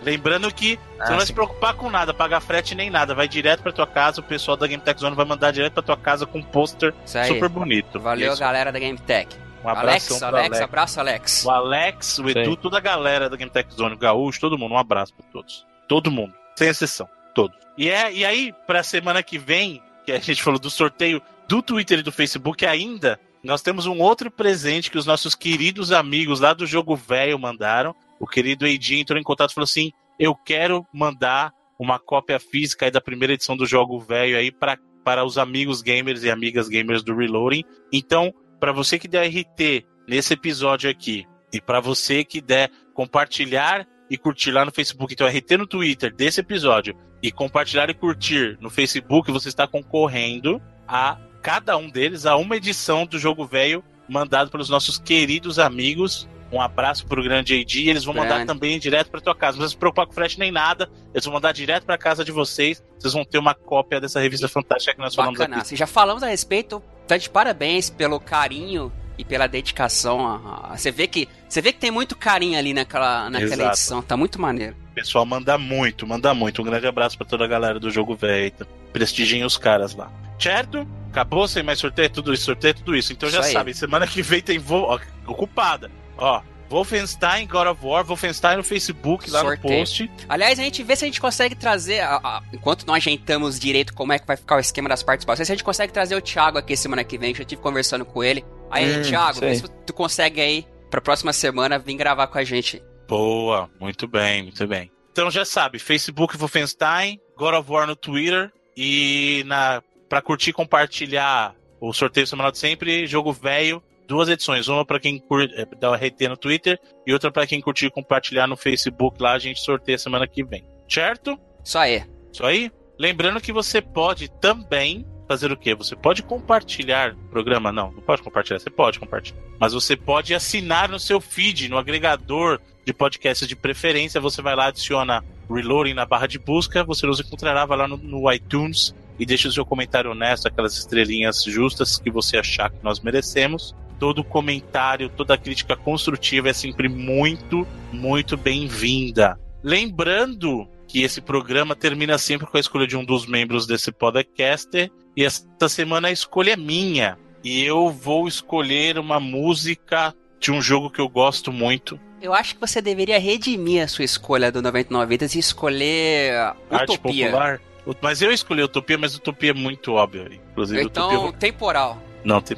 Lembrando que Ah, você não vai se preocupar com nada, pagar frete nem nada, vai direto pra tua casa, o pessoal da Game Tech Zone vai mandar direto pra tua casa com um pôster super bonito. Valeu, Isso. galera da Game Tech. Um Alex, abração pro Alex, Alex. abraço, Alex. O Alex, o Edu, toda a galera da Game Tech Zone, o Gaúcho, todo mundo. Um abraço pra todos. Todo mundo, sem exceção. Todos. E, é, e aí, pra semana que vem, que a gente falou do sorteio do Twitter e do Facebook ainda, nós temos um outro presente que os nossos queridos amigos lá do Jogo Velho mandaram. O querido Eidi entrou em contato e falou assim: Eu quero mandar uma cópia física aí da primeira edição do Jogo Velho aí pra, para os amigos gamers e amigas gamers do Reloading. Então, para você que der RT nesse episódio aqui e para você que der compartilhar e curtir lá no Facebook, então RT no Twitter desse episódio e compartilhar e curtir no Facebook, você está concorrendo a cada um deles a uma edição do Jogo Velho mandado pelos nossos queridos amigos. Um abraço pro grande AD. Eles vão mandar Grande. também direto para tua casa. Não precisa se preocupar com frete nem nada. Eles vão mandar direto para casa de vocês. Vocês vão ter uma cópia dessa revista fantástica que nós falamos Bacana. aqui. Já falamos a respeito, tá de parabéns pelo carinho e pela dedicação. a- a- Você vê que você vê que tem muito carinho ali naquela, naquela Exato. edição. Tá muito maneiro. Pessoal manda muito, manda muito. Um grande abraço pra toda a galera do Jogo Velho. Prestigiem os caras lá. Certo? Acabou sem mais sorteio? Tudo isso, sorteio, tudo isso. Então já Isso aí. sabem, semana que vem tem voo. Ó, ocupada. Ó, Wolfenstein, God of War, Wolfenstein no Facebook, lá Sorteio. no post. Aliás, a gente vê se a gente consegue trazer, a- a- enquanto não ajeitamos direito como é que vai ficar o esquema das participações, se a gente consegue trazer o Thiago aqui semana que vem, que eu estive conversando com ele. Aí, Hum, Thiago, vê se tu consegue aí, pra próxima semana, vir gravar com a gente. Boa, muito bem, muito bem. Então já sabe, Facebook Wolfenstein, God of War no Twitter e na para curtir e compartilhar o sorteio semanal de sempre, jogo velho, duas edições, uma para quem curte, dá o RT no Twitter e outra para quem curtir e compartilhar no Facebook, lá a gente sorteia semana que vem. Certo? Só aí. Isso aí? Lembrando que você pode também fazer o quê? Você pode compartilhar o programa? Não, não pode compartilhar, você pode compartilhar. Mas você pode assinar no seu feed, no agregador de podcasts de preferência. Você vai lá, adiciona Reloading na barra de busca, você nos encontrará, vai lá no, no iTunes e deixa o seu comentário honesto, aquelas estrelinhas justas que você achar que nós merecemos. Todo comentário, toda crítica construtiva é sempre muito, muito bem-vinda. Lembrando que esse programa termina sempre com a escolha de um dos membros desse podcaster. E esta semana a escolha é minha. E eu vou escolher uma música de um jogo que eu gosto muito. Eu acho que você deveria redimir a sua escolha do 99 Vidas e escolher Arte Utopia. popular. Mas eu escolhi Utopia, mas Utopia é muito óbvio. Inclusive, Então, Utopia. temporal. Não, tem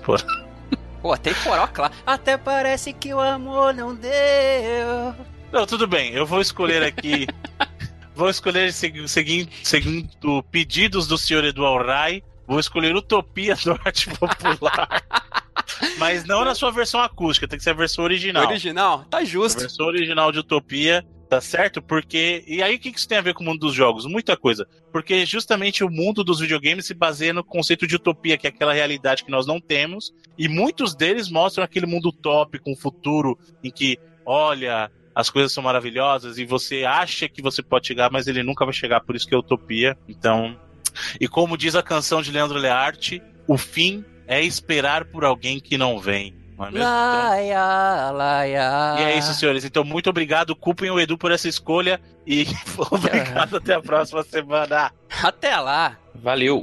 Pô, temporal, claro. Até parece que o amor não deu. Não, tudo bem. Eu vou escolher aqui. [laughs] vou escolher segui- seguindo, seguindo pedidos do senhor Eduardo Rai. Vou escolher Utopia do Arte Popular. [laughs] Mas não na sua versão acústica, tem que ser a versão original. Original? Tá A justo. versão original de Utopia, tá certo? Porque. E aí, o que isso tem a ver com o mundo dos jogos? Muita coisa. Porque justamente o mundo dos videogames se baseia no conceito de utopia, que é aquela realidade que nós não temos. E muitos deles mostram aquele mundo utópico, um futuro em que, olha, as coisas são maravilhosas e você acha que você pode chegar, mas ele nunca vai chegar, por isso que é utopia. Então. E como diz a canção de Leandro Learte, o fim é esperar por alguém que não vem. Laia, laia. e é isso, senhores. Então, muito obrigado. Culpem o Edu por essa escolha. E [laughs] obrigado. Até a próxima semana. Até lá. Valeu.